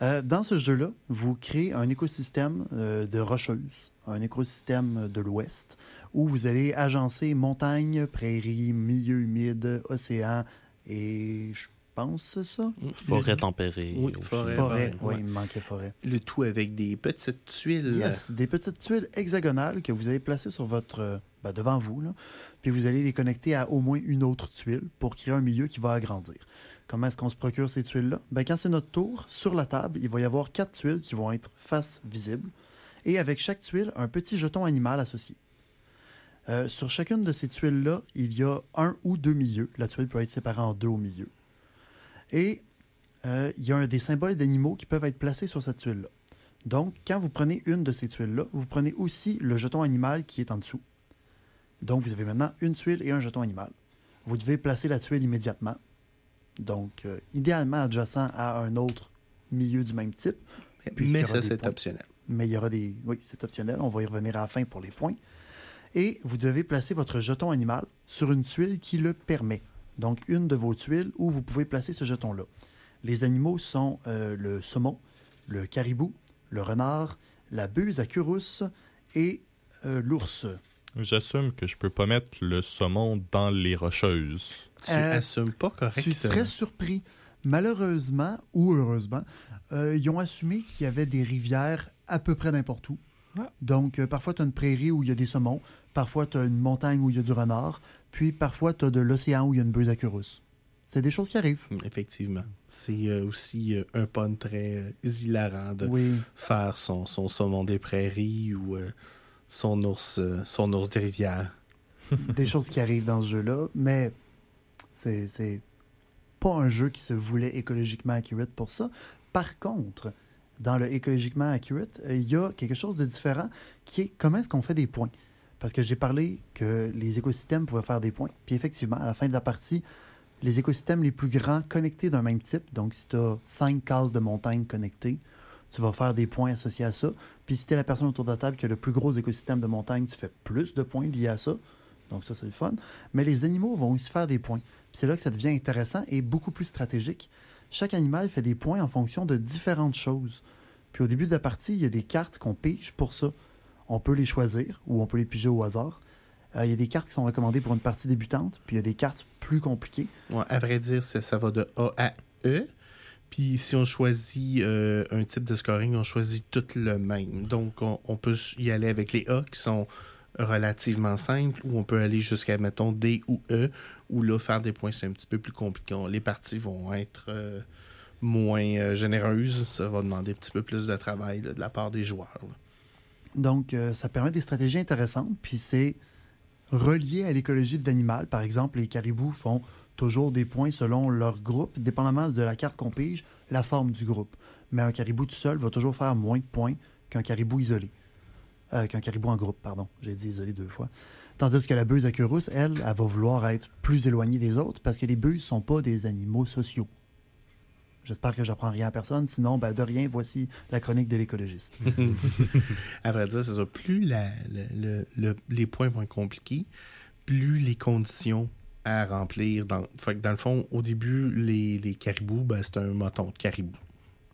Euh, dans ce jeu-là, vous créez un écosystème euh, de rocheuses, un écosystème de l'Ouest, où vous allez agencer montagnes, prairies, milieux humides, océans et pense, c'est ça? Forêt tempérée. Oui, forêt. Forêt, oui, ouais. il me manquait forêt. Le tout avec des petites tuiles. Yes, des petites tuiles hexagonales que vous allez placer sur votre euh, ben, devant vous, puis vous allez les connecter à au moins une autre tuile pour créer un milieu qui va agrandir. Comment est-ce qu'on se procure ces tuiles-là? Ben, quand c'est notre tour, sur la table, il va y avoir quatre tuiles qui vont être face visible, et avec chaque tuile, un petit jeton animal associé. Euh, sur chacune de ces tuiles-là, il y a un ou deux milieux. La tuile peut être séparée en deux au milieu. Et euh, il y a des symboles d'animaux qui peuvent être placés sur cette tuile-là. Donc, quand vous prenez une de ces tuiles-là, vous prenez aussi le jeton animal qui est en dessous. Donc, vous avez maintenant une tuile et un jeton animal. Vous devez placer la tuile immédiatement. Donc, euh, idéalement adjacent à un autre milieu du même type. Mais ça, c'est optionnel. Mais il y aura des. Oui, c'est optionnel. On va y revenir à la fin pour les points. Et vous devez placer votre jeton animal sur une tuile qui le permet. Donc, une de vos tuiles où vous pouvez placer ce jeton-là. Les animaux sont euh, le saumon, le caribou, le renard, la buse à rousse et euh, l'ours. J'assume que je peux pas mettre le saumon dans les rocheuses. Tu Euh, assumes pas correctement. Tu serais surpris. Malheureusement ou heureusement, euh, ils ont assumé qu'il y avait des rivières à peu près n'importe où. Donc, euh, parfois, tu as une prairie où il y a des saumons, parfois, tu as une montagne où il y a du renard, puis parfois, tu as de l'océan où il y a une à rousse. C'est des choses qui arrivent. Effectivement. C'est euh, aussi euh, un pun très euh, hilarant de Oui. faire son, son saumon des prairies ou euh, son, ours, euh, son ours des rivières. des choses qui arrivent dans ce jeu-là, mais c'est c'est pas un jeu qui se voulait écologiquement accurate pour ça. Par contre, dans le écologiquement accurate, euh, il y a quelque chose de différent qui est comment est-ce qu'on fait des points? Parce que j'ai parlé que les écosystèmes pouvaient faire des points. Puis effectivement, à la fin de la partie, les écosystèmes les plus grands connectés d'un même type, donc si tu as cinq cases de montagne connectées, tu vas faire des points associés à ça. Puis si tu la personne autour de la table qui a le plus gros écosystème de montagne, tu fais plus de points liés à ça. Donc ça, c'est le fun. Mais les animaux vont aussi faire des points. C'est là que ça devient intéressant et beaucoup plus stratégique. Chaque animal fait des points en fonction de différentes choses. Puis au début de la partie, il y a des cartes qu'on pige pour ça. On peut les choisir ou on peut les piger au hasard. Euh, il y a des cartes qui sont recommandées pour une partie débutante, puis il y a des cartes plus compliquées. Ouais, à vrai dire, ça, ça va de A à E. Puis si on choisit euh, un type de scoring, on choisit tout le même. Donc on, peut y aller avec les A qui sont relativement simples, ou on peut aller jusqu'à, mettons, D ou E, où là, faire des points, c'est un petit peu plus compliqué. Les parties vont être euh, moins euh, généreuses. Ça va demander un petit peu plus de travail de la part des joueurs. Donc, ça permet des stratégies intéressantes, puis c'est relié à l'écologie de l'animal. Par exemple, les caribous font toujours des points selon leur groupe, dépendamment de la carte qu'on pige, la forme du groupe. Mais un caribou tout seul va toujours faire moins de points qu'un caribou isolé. Euh, qu'un caribou en groupe, pardon. J'ai dit isolé deux fois. Tandis que la buse à queue rousse, elle, elle va vouloir être plus éloignée des autres parce que les buses sont pas des animaux sociaux. J'espère que j'apprends rien à personne. Sinon, ben, de rien, voici la chronique de l'écologiste. À vrai dire, c'est ça. Plus la- le- le- le- les points vont être compliqués, plus les conditions à remplir. Dans, le fond, au début, les, les caribous, ben, c'est un moton de caribou.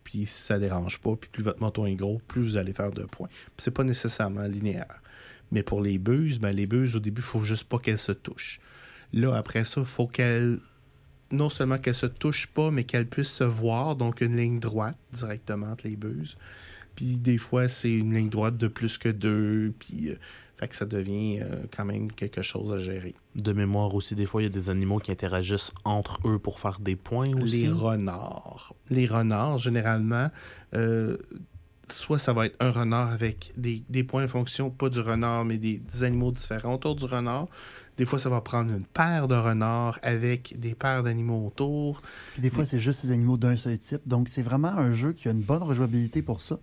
Puis ça dérange pas, puis plus votre moton est gros, plus vous allez faire de points. Puis c'est pas nécessairement linéaire. Mais pour les buses, ben, les buses, au début, il faut juste pas qu'elles se touchent. Là, après ça, il faut qu'elles. Non seulement qu'elles se touchent pas, mais qu'elles puissent se voir, donc une ligne droite directement entre les buses. Puis des fois, c'est une ligne droite de plus que deux. Puis, euh, fait que ça devient euh, quand même quelque chose à gérer. De mémoire aussi, des fois, il y a des animaux qui interagissent entre eux pour faire des points aussi. Les renards. Les renards, généralement, euh, soit ça va être un renard avec des, des points en fonction, pas du renard, mais des, des animaux différents autour du renard. Des fois, ça va prendre une paire de renards avec des paires d'animaux autour. Puis des fois, c'est juste ces animaux d'un seul type. Donc, c'est vraiment un jeu qui a une bonne rejouabilité pour ça,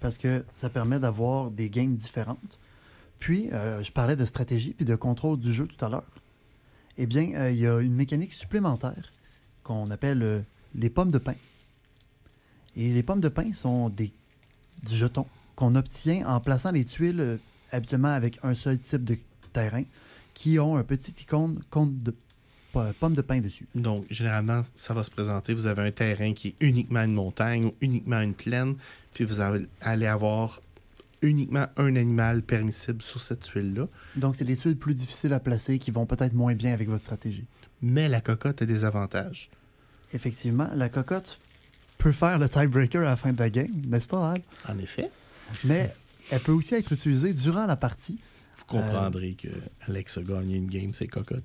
parce que ça permet d'avoir des games différentes. Puis, euh, je parlais de stratégie puis de contrôle du jeu tout à l'heure. Eh bien, euh, il y a une mécanique supplémentaire qu'on appelle euh, les pommes de pain. Et les pommes de pain sont des jetons qu'on obtient en plaçant les tuiles habituellement avec un seul type de terrain qui ont un petit icône de po- pommes de pain dessus. Donc, généralement, ça va se présenter. Vous avez un terrain qui est uniquement une montagne ou uniquement une plaine, puis vous allez avoir uniquement un animal permissible sur cette tuile-là. Donc, c'est des tuiles plus difficiles à placer qui vont peut-être moins bien avec votre stratégie. Mais la cocotte a des avantages. Effectivement, la cocotte peut faire le tiebreaker à la fin de la game, n'est-ce pas, Al? En effet, Mais elle peut aussi être utilisée durant la partie. vous comprendrez que Alex a gagné une game, c'est cocotte.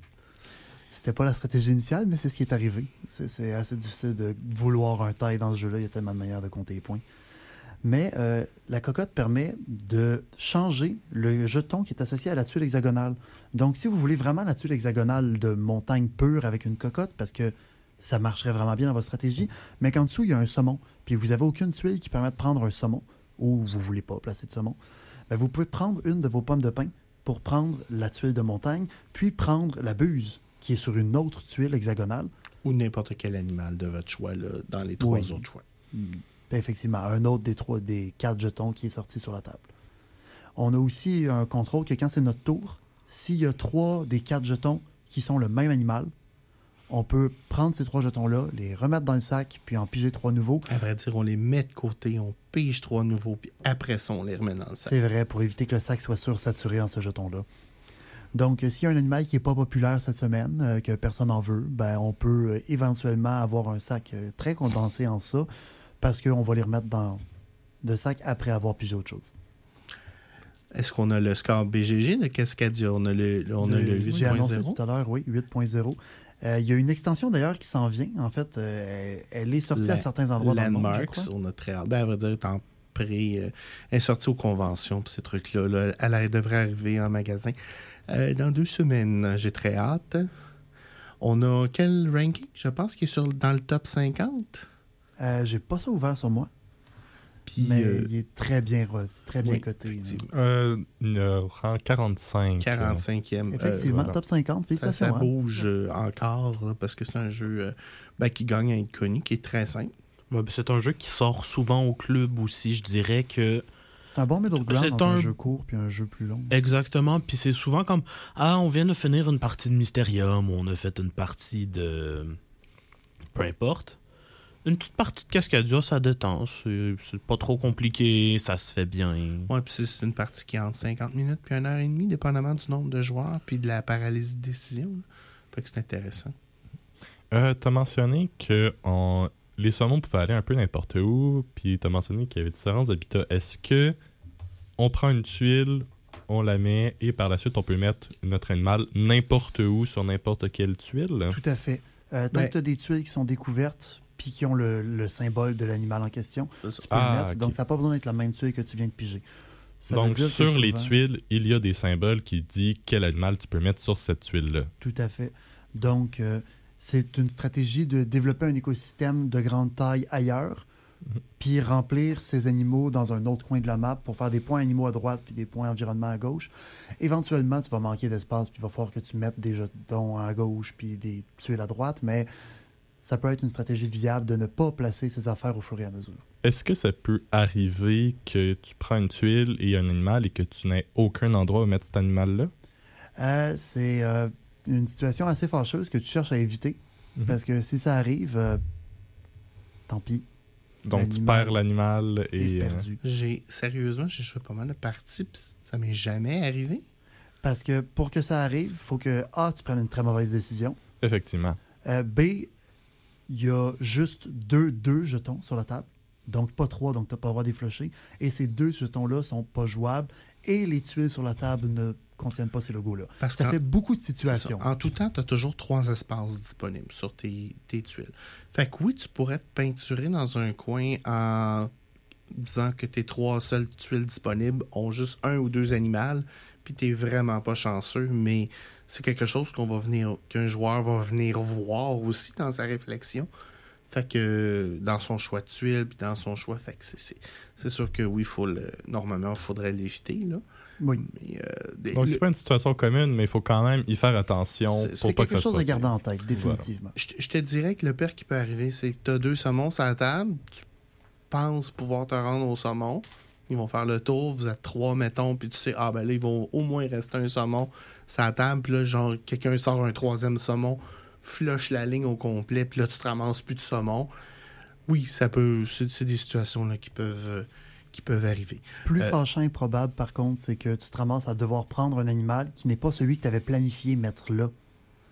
C'était pas la stratégie initiale, mais c'est ce qui est arrivé. C'est assez difficile de vouloir un taille dans ce jeu-là. Il y a tellement de manières de compter les points. Mais euh, la cocotte permet de changer le jeton qui est associé à la tuile hexagonale. Donc, si vous voulez vraiment la tuile hexagonale de montagne pure avec une cocotte, parce que ça marcherait vraiment bien dans votre stratégie, mais qu'en dessous, il y a un saumon, puis vous n'avez aucune tuile qui permet de prendre un saumon, ou vous ne voulez pas placer de saumon, ben, vous pouvez prendre une de vos pommes de pin pour prendre la tuile de montagne, puis prendre la buse qui est sur une autre tuile hexagonale, Ou n'importe quel animal de votre choix là, dans les trois Oui. autres choix. Effectivement, un autre des trois des quatre jetons qui est sorti sur la table. On a aussi un contrôle que quand c'est notre tour, s'il y a trois des quatre jetons qui sont le même animal, on peut prendre ces trois jetons-là, les remettre dans le sac, puis en piger trois nouveaux. À vrai dire, on les met de côté, on pige trois nouveaux, puis après ça, on les remet dans le sac. C'est vrai, pour éviter que le sac soit sursaturé en ce jeton-là. Donc, euh, s'il y a un animal qui n'est pas populaire cette semaine, euh, que personne n'en veut, ben, on peut euh, éventuellement avoir un sac euh, très condensé en ça, parce qu'on va les remettre dans le sac après avoir pigé autre chose. Est-ce qu'on a le score BGG de Cascadia? On a le, on a le J'ai annoncé 8.0. tout à l'heure, oui, 8.0. Euh, Il y a une extension d'ailleurs qui s'en vient. En fait, euh, elle est sortie à certains endroits dans le monde, Landmarks, on a très hâte. Ben, à vrai dire, en pré, euh, elle est sortie aux conventions, puis ces trucs-là, là, elle, devrait arriver en magasin euh, dans deux semaines. J'ai très hâte. On a quel ranking? Je pense qu'il est sur, dans le top 50. Euh, J'ai pas ça ouvert sur moi, Puis, mais euh, il est très bien, très bien oui, coté. effectivement. Euh, le rang 45. 45e. euh, Effectivement, voilà. top 50, ça, félicitations. ça hein. bouge euh, encore là, parce que c'est un jeu euh, ben, qui gagne à être connu, qui est très simple. Ouais, ben, c'est un jeu qui sort souvent au club aussi. Je dirais que C'est un bon middle ground C'est entre un... un- jeu court puis un jeu plus long. Exactement, puis c'est souvent comme Ah, on vient de finir une partie de Mysterium, ou on a fait une partie de. Peu importe. Une petite partie de Cascadia, ça détend. C'est pas trop compliqué, ça se fait bien. Ouais, puis c'est- une partie qui est entre 50 minutes puis 1 heure et demie, dépendamment du nombre de joueurs puis de la paralysie de décision. là. Fait que c'est intéressant. Euh, t'as mentionné que on- les saumons pouvaient aller un peu n'importe où, puis t'as mentionné qu'il y avait différents habitats. Est-ce que on prend une tuile, on la met, et par la suite on peut mettre notre animal n'importe où sur n'importe quelle tuile? Tout à fait. Euh, tant Ben- que tu as des tuiles qui sont découvertes puis qui ont le, le symbole de l'animal en question, tu peux Ah, le mettre. Donc, ça n'a pas besoin d'être la même tuile que tu viens de piger. Ça Donc sur les tuiles, il y a des symboles qui disent quel animal tu peux mettre sur cette tuile-là. Tout à fait. Donc, euh, c'est une stratégie de développer un écosystème de grande taille ailleurs, Mhm. puis remplir ces animaux dans un autre coin de la map pour faire des points animaux à droite puis des points environnement à gauche. Éventuellement, tu vas manquer d'espace, puis il va falloir que tu mettes des jetons à gauche puis des tuiles à droite, mais ça peut être une stratégie viable de ne pas placer ces affaires au fur et à mesure. Est-ce que ça peut arriver que tu prends une tuile et un animal et que tu n'aies aucun endroit où mettre cet animal-là? Euh, c'est euh, une situation assez fâcheuse que tu cherches à éviter, Mhm. parce que si ça arrive, euh, tant pis, Donc tu perds l'animal et... euh, perdu. J'ai sérieusement, j'ai joué pas mal de parties, ça m'est jamais arrivé. Parce que pour que ça arrive, il faut que A, tu prennes une très mauvaise décision. effectivement. Euh, B, il y a juste deux, deux jetons sur la table. Donc pas trois, donc tu n'as pas le droit de les flusher. Et ces deux jetons-là sont pas jouables. Et les tuiles sur la table ne contiennent pas ces logos-là. Parce Ça fait beaucoup de situations. En tout temps, tu as toujours trois espaces disponibles sur tes, tes tuiles. Fait que oui, tu pourrais te peinturer dans un coin en disant que tes trois seules tuiles disponibles ont juste un ou deux animaux, puis t'es vraiment pas chanceux, mais c'est quelque chose qu'on va venir, qu'un joueur va venir voir aussi dans sa réflexion. Fait que dans son choix de tuiles, puis dans son choix, fait que c'est- c'est c'est sûr que oui, faut le, normalement, il faudrait l'éviter, là. Oui. Mais, euh, des- Donc le- c'est pas une situation commune, mais il faut quand même y faire attention C'est- pour C'est pas que quelque ça chose se à garder en tête, définitivement. Je, te- je te dirais que le pire qui peut arriver, c'est que tu as deux saumons sur la table, tu penses pouvoir te rendre au saumon, ils vont faire le tour, vous êtes trois, mettons, puis tu sais, ah ben là, ils vont au moins rester un saumon la table, puis là, genre, quelqu'un sort un troisième saumon, flush la ligne au complet, puis là, tu te ramasses plus de saumon. Oui, ça peut. C'est c'est des situations là, qui, peuvent, euh, qui peuvent arriver. Plus Euh, fâchant et probable, par contre, c'est que tu te ramasses à devoir prendre un animal qui n'est pas celui que tu avais planifié mettre là.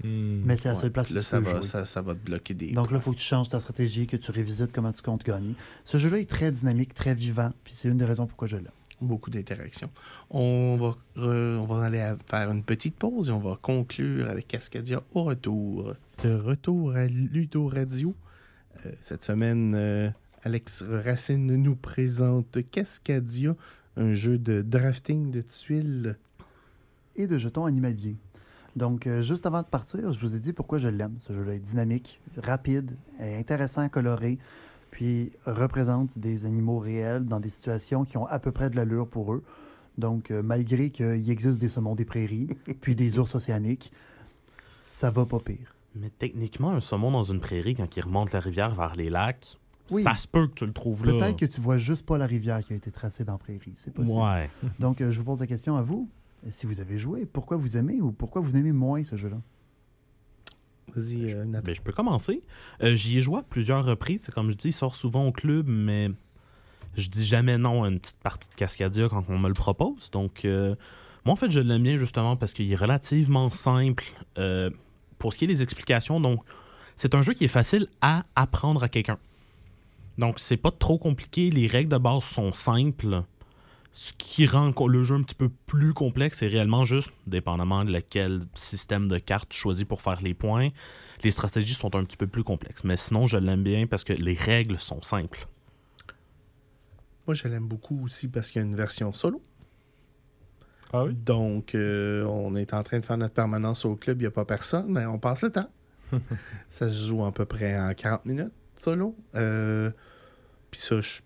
Hmm. Mais c'est la Ouais. seule place où Là, tu ça peux va, jouer. ça, ça va te bloquer des. Donc là, il faut que tu changes ta stratégie, que tu révisites comment tu comptes gagner. Ce jeu-là est très dynamique, très vivant, puis c'est une des raisons pourquoi je l'aime. beaucoup d'interactions. On va, re- on va aller à- faire une petite pause et on va conclure avec Cascadia au retour. De retour à Ludo Radio. Euh, cette semaine, euh, Alex Racine nous présente Cascadia, un jeu de drafting de tuiles. Et de jetons animaliers. Donc, euh, juste avant de partir, je vous ai dit pourquoi je l'aime. Ce jeu-là est dynamique, rapide, est intéressant, coloré, puis représente des animaux réels dans des situations qui ont à peu près de l'allure pour eux. Donc, euh, malgré qu'il existe des saumons des prairies, puis des ours océaniques, ça va pas pire. Mais techniquement, un saumon dans une prairie, quand il remonte la rivière vers les lacs, Oui. ça se peut que tu le trouves là. Peut-être que tu vois juste pas la rivière qui a été tracée dans la prairie. C'est possible. Ouais. Donc, euh, je vous pose la question à vous. Si vous avez joué, pourquoi vous aimez ou pourquoi vous aimez moins ce jeu-là? Vas-y, euh, Nathan. Ben, je peux commencer. Euh, J'y ai joué à plusieurs reprises. C'est Comme je dis, il sort souvent au club, mais je dis jamais non à une petite partie de Cascadia quand on me le propose. Donc, euh, moi, en fait, je l'aime bien justement parce qu'il est relativement simple. euh, pour ce qui est des explications, donc, c'est un jeu qui est facile à apprendre à quelqu'un. Donc, c'est pas trop compliqué. Les règles de base sont simples. Ce qui rend le jeu un petit peu plus complexe, c'est réellement juste, dépendamment de lequel système de cartes tu choisis pour faire les points, les stratégies sont un petit peu plus complexes. Mais sinon, je l'aime bien parce que les règles sont simples. Moi, je l'aime beaucoup aussi parce qu'il y a une version solo. Ah oui? Donc, euh, on est en train de faire notre permanence au club. Il n'y a pas personne, mais on passe le temps. ça se joue à peu près en 40 minutes, solo. Euh, puis ça, je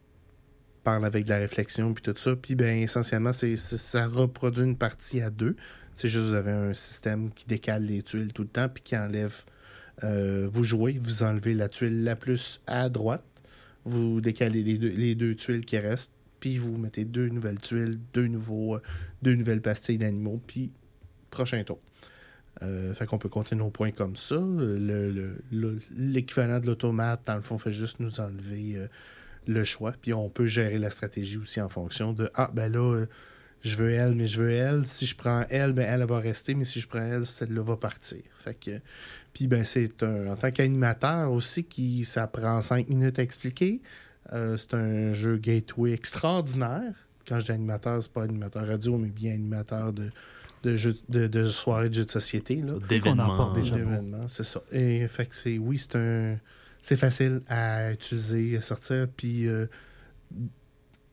parle avec de la réflexion, puis tout ça. Puis, ben, essentiellement, c'est, ça reproduit une partie à deux. C'est juste, vous avez un système qui décale les tuiles tout le temps, puis qui enlève. euh, vous jouez, vous enlevez la tuile la plus à droite. Vous décalez les deux, les deux tuiles qui restent, puis vous mettez deux nouvelles tuiles, deux, nouveaux, euh, deux nouvelles pastilles d'animaux, puis prochain tour. Euh, fait qu'on peut compter nos points comme ça. Le- le- le- L'équivalent de l'automate, dans le fond, fait juste nous enlever le choix. Puis on peut gérer la stratégie aussi en fonction de Ah, ben là, euh, je veux elle, mais je veux elle. Si je prends elle, ben elle, elle va rester, mais si je prends elle, celle-là va partir. Fait que. Puis ben c'est un. En tant qu'animateur aussi, qui ça prend cinq minutes à expliquer. Euh, c'est un jeu gateway extraordinaire. Quand je dis animateur, c'est pas animateur radio, mais bien animateur de, de, jeux- de, de soirées de jeux de société. Là. qu'on en D'événements. parle déjà. beau. D'événements, c'est ça. Et fait que c'est oui, c'est un c'est facile à utiliser, à sortir, puis euh,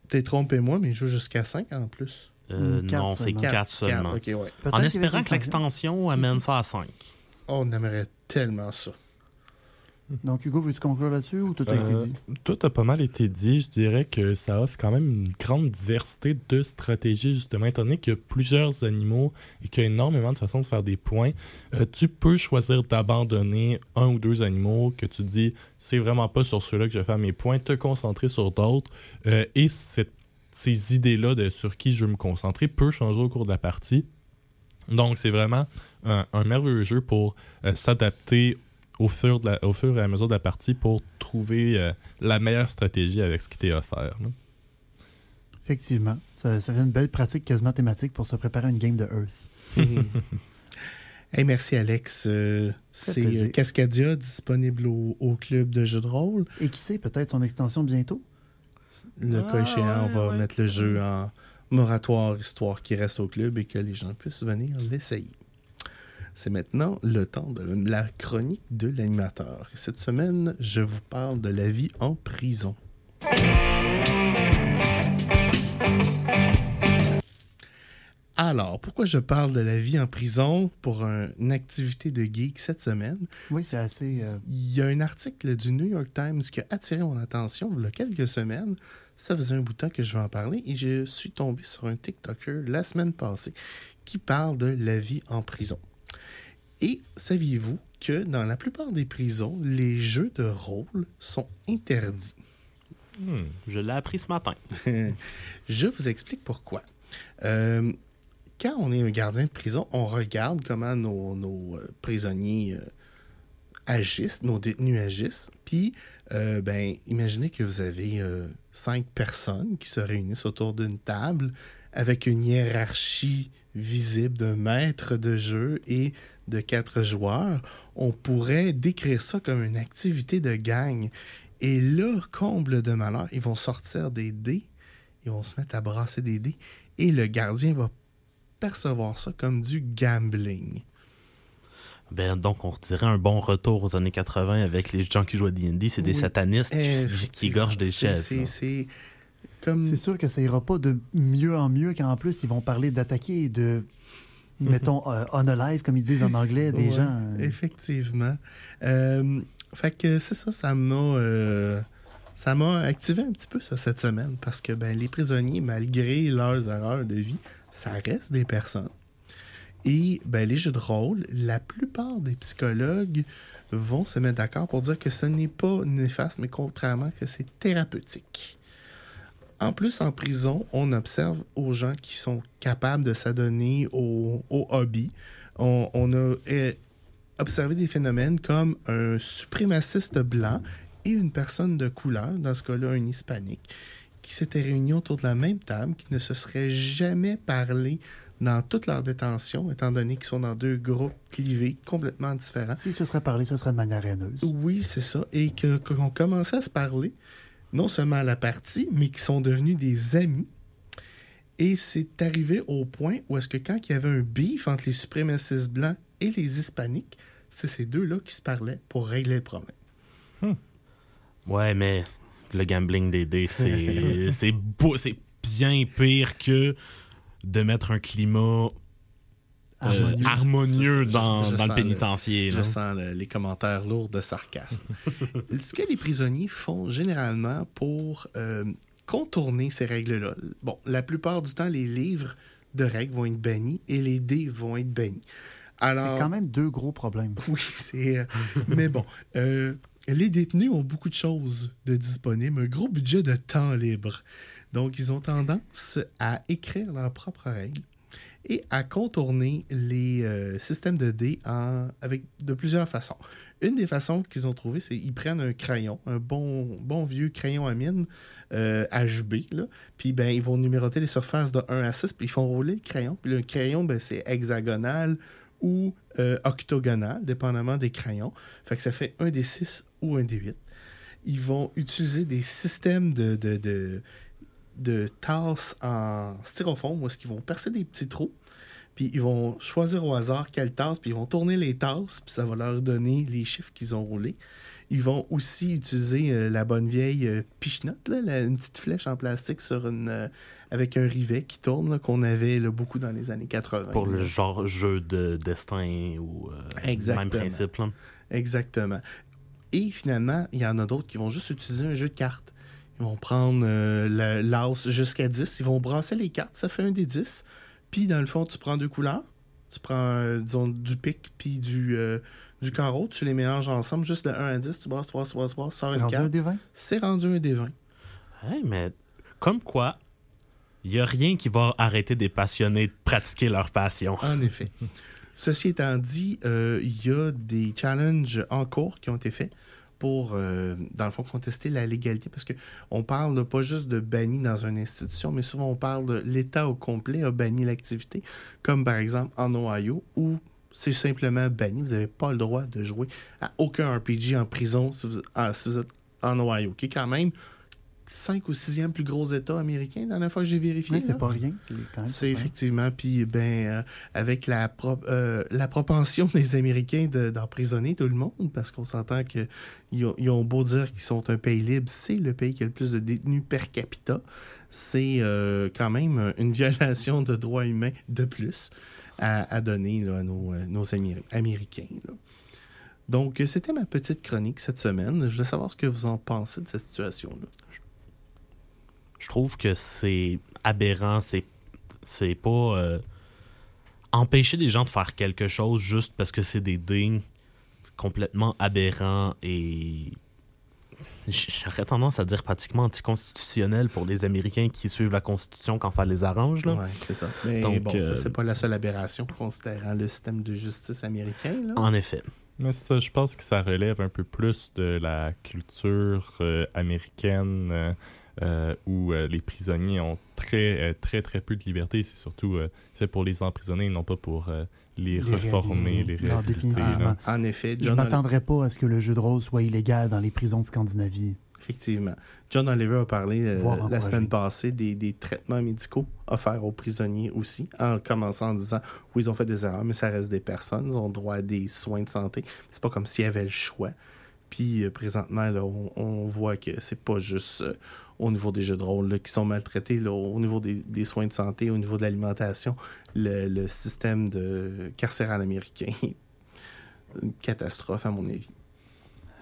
t'es trompé-moi, mais il joue jusqu'à 5 en plus. Euh, non, c'est seulement. 4 seulement. Quatre, ok, ouais. En espérant que l'extension amène ça à 5. Oh, on aimerait tellement ça. Donc, Hugo, veux-tu conclure là-dessus ou tout a été Euh, dit? Tout a pas mal été dit. Je dirais que ça offre quand même une grande diversité de stratégies, justement, étant donné qu'il y a plusieurs animaux et qu'il y a énormément de façons de faire des points. euh, tu peux choisir d'abandonner un ou deux animaux que tu dis, c'est vraiment pas sur ceux-là que je vais faire mes points, te concentrer sur d'autres. euh, et cette- ces idées-là de sur qui je veux me concentrer peut changer au cours de la partie. Donc, c'est vraiment un, un merveilleux jeu pour s'adapter au fur, de la- au fur et à mesure de la partie pour trouver euh, la meilleure stratégie avec ce qui t'est offert. là. Effectivement. Ça, ça fait une belle pratique quasiment thématique pour se préparer à une game de Earth. Hey, merci Alex. Euh, c'est euh, Cascadia disponible au, au club de jeux de rôle. Et qui sait, peut-être son extension bientôt? Le Ah, cas échéant, on va ouais. mettre le jeu en moratoire, histoire qui reste au club et que les gens puissent venir l'essayer. C'est maintenant le temps de la chronique de l'animateur. Et Cette semaine, je vous parle de la vie en prison. Alors, pourquoi je parle de la vie en prison pour un- une activité de geek cette semaine? Oui, c'est assez... euh, Il y a un article du New York Times qui a attiré mon attention il y a quelques semaines. Ça faisait un bout de temps que je vais en parler et je suis tombé sur un TikToker la semaine passée qui parle de la vie en prison. Et saviez-vous que dans la plupart des prisons, les jeux de rôle sont interdits? Hmm, je l'ai appris ce matin. Je vous explique pourquoi. Euh, quand on est un gardien de prison, on regarde comment nos, nos, euh, prisonniers euh, agissent, nos détenus agissent. Puis, euh, ben, imaginez que vous avez euh, cinq personnes qui se réunissent autour d'une table avec une hiérarchie visible d'un maître de jeu et de quatre joueurs, on pourrait décrire ça comme une activité de gang. Et là, comble de malheur, ils vont sortir des dés, ils vont se mettre à brasser des dés, et le gardien va percevoir ça comme du gambling. Ben, donc, on dirait un bon retour aux années 80 avec les gens qui jouent à D&D. C'est des Oui. satanistes qui, gorgent des chefs. c'est- là. C'est comme C'est sûr que ça ira pas de mieux en mieux quand en plus ils vont parler d'attaquer et de, mettons, euh, on alive, comme ils disent en anglais, des Ouais, gens. euh, Effectivement. Euh, fait que c'est ça, ça m'a ça m'a activé un petit peu ça cette semaine parce que ben, les prisonniers, malgré leurs erreurs de vie, ça reste des personnes. Et ben, les jeux de rôle, la plupart des psychologues vont se mettre d'accord pour dire que ce n'est pas néfaste, mais contrairement que c'est thérapeutique. En plus, en prison, on observe aux gens qui sont capables de s'adonner au, au hobby. On, on a eh, observé des phénomènes comme un suprémaciste blanc et une personne de couleur, dans ce cas-là un hispanique, qui s'étaient réunis autour de la même table, qui ne se seraient jamais parlé dans toute leur détention, étant donné qu'ils sont dans deux groupes clivés complètement différents. Si ce serait parlé, ce serait de manière haineuse. Oui, c'est ça. Et qu'on commençait à se parler, non seulement à la partie, mais qui sont devenus des amis. Et c'est arrivé au point où est-ce que quand il y avait un beef entre les suprémacistes blancs et les hispaniques, c'est ces deux-là qui se parlaient pour régler le problème. Ouais, mais le gambling des dés, c'est c'est beau- c'est bien pire que de mettre un climat Harmonieux. harmonieux C'est ça, je- dans, je le le- pénitencier. Je là. sens le- les commentaires lourds de sarcasme. Ce que les prisonniers font généralement pour euh, contourner ces règles-là, bon, la plupart du temps, les livres de règles vont être bannis et les dés vont être bannis. Alors, C'est quand même deux gros problèmes. oui, c'est. euh, mais bon, euh, les détenus ont beaucoup de choses de disponibles, un gros budget de temps libre. Donc, ils ont tendance à écrire leurs propres règles et à contourner les euh, systèmes de dés avec de plusieurs façons. Une des façons qu'ils ont trouvées, c'est qu'ils prennent un crayon, un bon, bon vieux crayon à mine, euh, HB, là, puis ben, ils vont numéroter les surfaces de 1 à 6, puis ils font rouler le crayon. Puis le crayon, ben, c'est hexagonal ou euh, octogonal, dépendamment des crayons. Fait que ça fait un des 6 ou un des 8. Ils vont utiliser des systèmes de, de, de tasses en styrofoam où est-ce qu'ils vont percer des petits trous. Puis ils vont choisir au hasard quelle tasse, puis ils vont tourner les tasses, puis ça va leur donner les chiffres qu'ils ont roulés. Ils vont aussi utiliser euh, la bonne vieille euh, pichenote, là, la- une petite flèche en plastique sur une, euh, avec un rivet qui tourne, qu'on avait là, beaucoup dans les années 80. Pour le genre jeu de destin ou euh, Exactement. même principe. Exactement. Et finalement, il y en a d'autres qui vont juste utiliser un jeu de cartes. Ils vont prendre euh, l'as jusqu'à 10, ils vont brasser les cartes, ça fait un des 10. Puis dans le fond, tu prends deux couleurs. Tu prends, euh, disons, du pic puis du, euh, du carreau, tu les mélanges ensemble, juste de 1 à 10, tu brasses, tu brasses, tu brasses, tu brasses, C'est rendu un des 20? C'est rendu un des 20. Hey, mais comme quoi, il n'y a rien qui va arrêter des passionnés de pratiquer leur passion. En effet. Ceci étant dit, euh, il y a des challenges en cours qui ont été faits pour, euh, dans le fond, contester la légalité. Parce qu'on parle pas juste de banni dans une institution, mais souvent on parle de l'État au complet a banni l'activité, comme par exemple en Ohio, où c'est simplement banni. Vous n'avez pas le droit de jouer à aucun RPG en prison si vous, ah, si vous êtes en Ohio, qui quand même 5 ou 6e plus gros État américain, la dernière fois que j'ai vérifié. Là. c'est pas rien. C'est effectivement, puis ben, euh, avec la, pro- euh, la propension des Américains de- d'emprisonner tout le monde, parce qu'on s'entend qu'ils ont, ils ont beau dire qu'ils sont un pays libre, c'est le pays qui a le plus de détenus per capita. C'est euh, quand même une violation de droits humains de plus à, à donner là, à nos, nos Améri- Américains. là. Donc, c'était ma petite chronique cette semaine. Je voulais savoir ce que vous en pensez de cette situation-là. Je trouve que c'est aberrant, c'est c'est pas euh, empêcher les gens de faire quelque chose juste parce que c'est des dings. C'est complètement aberrant et j'aurais tendance à dire pratiquement anticonstitutionnel pour les Américains qui suivent la Constitution quand ça les arrange. Là. Ouais, c'est ça. Mais Donc, bon, euh, ça, c'est pas la seule aberration considérant le système de justice américain. Là. En effet. Mais ça, je pense que ça relève un peu plus de la culture euh, américaine, euh, où euh, les prisonniers ont très, euh, très, très peu de liberté. C'est surtout euh, fait pour les emprisonner, non pas pour euh, les, Les reformer, les réhabiliter. Non, définitivement. là. En effet, Je John m'attendrais pas à ce que le jeu de rôle soit illégal dans les prisons de Scandinavie. Effectivement. John Oliver a parlé euh, la semaine passée des, des traitements médicaux offerts aux prisonniers aussi, en commençant en disant oui, ils ont fait des erreurs, mais ça reste des personnes, ils ont droit à des soins de santé. C'est pas comme s'il y avait le choix. Puis euh, présentement, là, on, on voit que c'est pas juste euh, au niveau des jeux de rôle là, qui sont maltraités, là, au niveau des, des soins de santé, au niveau de l'alimentation, le, le système de carcéral américain. Une catastrophe, à mon avis.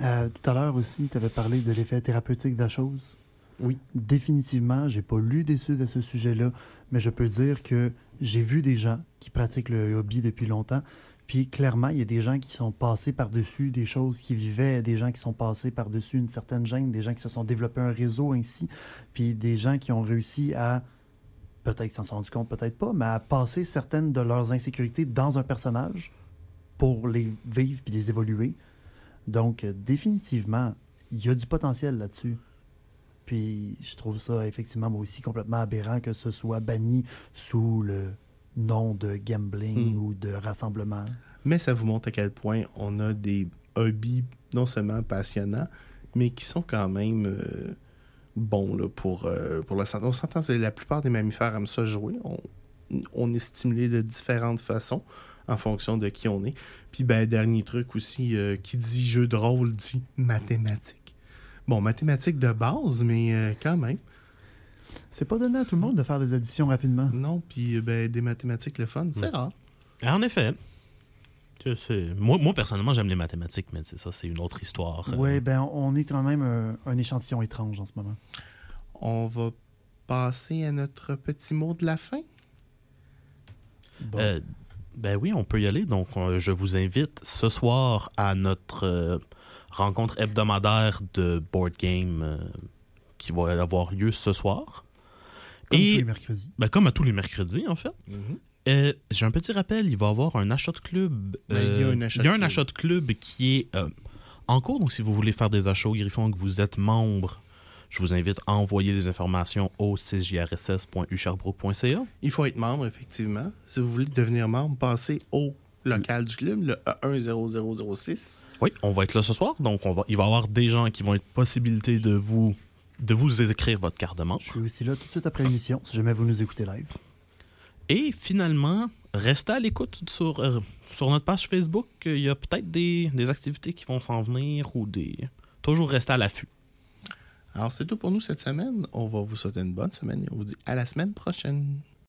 Euh, tout à l'heure aussi, tu avais parlé de l'effet thérapeutique de la chose. Oui. Définitivement, j'ai pas lu d'études à ce sujet-là, mais je peux dire que j'ai vu des gens qui pratiquent le hobby depuis longtemps. Puis clairement, il y a des gens qui sont passés par-dessus des choses qu'ils vivaient, des gens qui sont passés par-dessus une certaine gêne, des gens qui se sont développés un réseau ainsi, puis des gens qui ont réussi à, peut-être s'en sont rendus compte, peut-être pas, mais à passer certaines de leurs insécurités dans un personnage pour les vivre puis les évoluer. Donc, euh, définitivement, il y a du potentiel là-dessus. Puis, je trouve ça effectivement, moi aussi, complètement aberrant que ce soit banni sous le nom de gambling Mm. ou de rassemblement? Mais ça vous montre à quel point on a des hobbies non seulement passionnants, mais qui sont quand même euh, bons là, pour, euh, pour la santé. On s'entend, la plupart des mammifères aiment ça jouer. On, on est stimulé de différentes façons en fonction de qui on est. Puis, ben, dernier truc aussi, euh, qui dit jeu de rôle dit mathématiques. Bon, mathématiques de base, mais quand même. C'est pas donné à tout le monde de faire des additions rapidement. Non, puis euh, ben, des mathématiques, le fun, c'est rare. En effet. Sais, Moi, moi, personnellement, j'aime les mathématiques, mais sais, ça, c'est une autre histoire. Euh, Oui, ben, on est quand même un, un échantillon étrange en ce moment. On va passer à notre petit mot de la fin. Bon. Euh, ben oui, on peut y aller. Donc, euh, je vous invite ce soir à notre euh, rencontre hebdomadaire de board game euh, qui va avoir lieu ce soir. Comme tous Et les mercredis. ben, comme à tous les mercredis, en fait. Euh, J'ai un petit rappel, il va y avoir un achat de club. Ben, il y a euh, un achat il y a de un club. achat de club qui est euh, en cours. Donc, si vous voulez faire des achats au Griffon, que vous êtes membre, je vous invite à envoyer les informations au 6jrss.usherbrook.ca. Il faut être membre, effectivement. Si vous voulez devenir membre, passez au local du club, le 10006. Oui, on va être là ce soir. Donc, on va, il va y avoir des gens qui vont être possibilité de vous, de vous écrire votre carte de Je membre. suis aussi là tout de suite après l'émission, si jamais vous nous écoutez live. Et finalement, restez à l'écoute sur, euh, sur notre page Facebook. Il y a peut-être des, des activités qui vont s'en venir ou des. Toujours rester à l'affût. Alors, c'est tout pour nous cette semaine. On va vous souhaiter une bonne semaine et on vous dit à la semaine prochaine.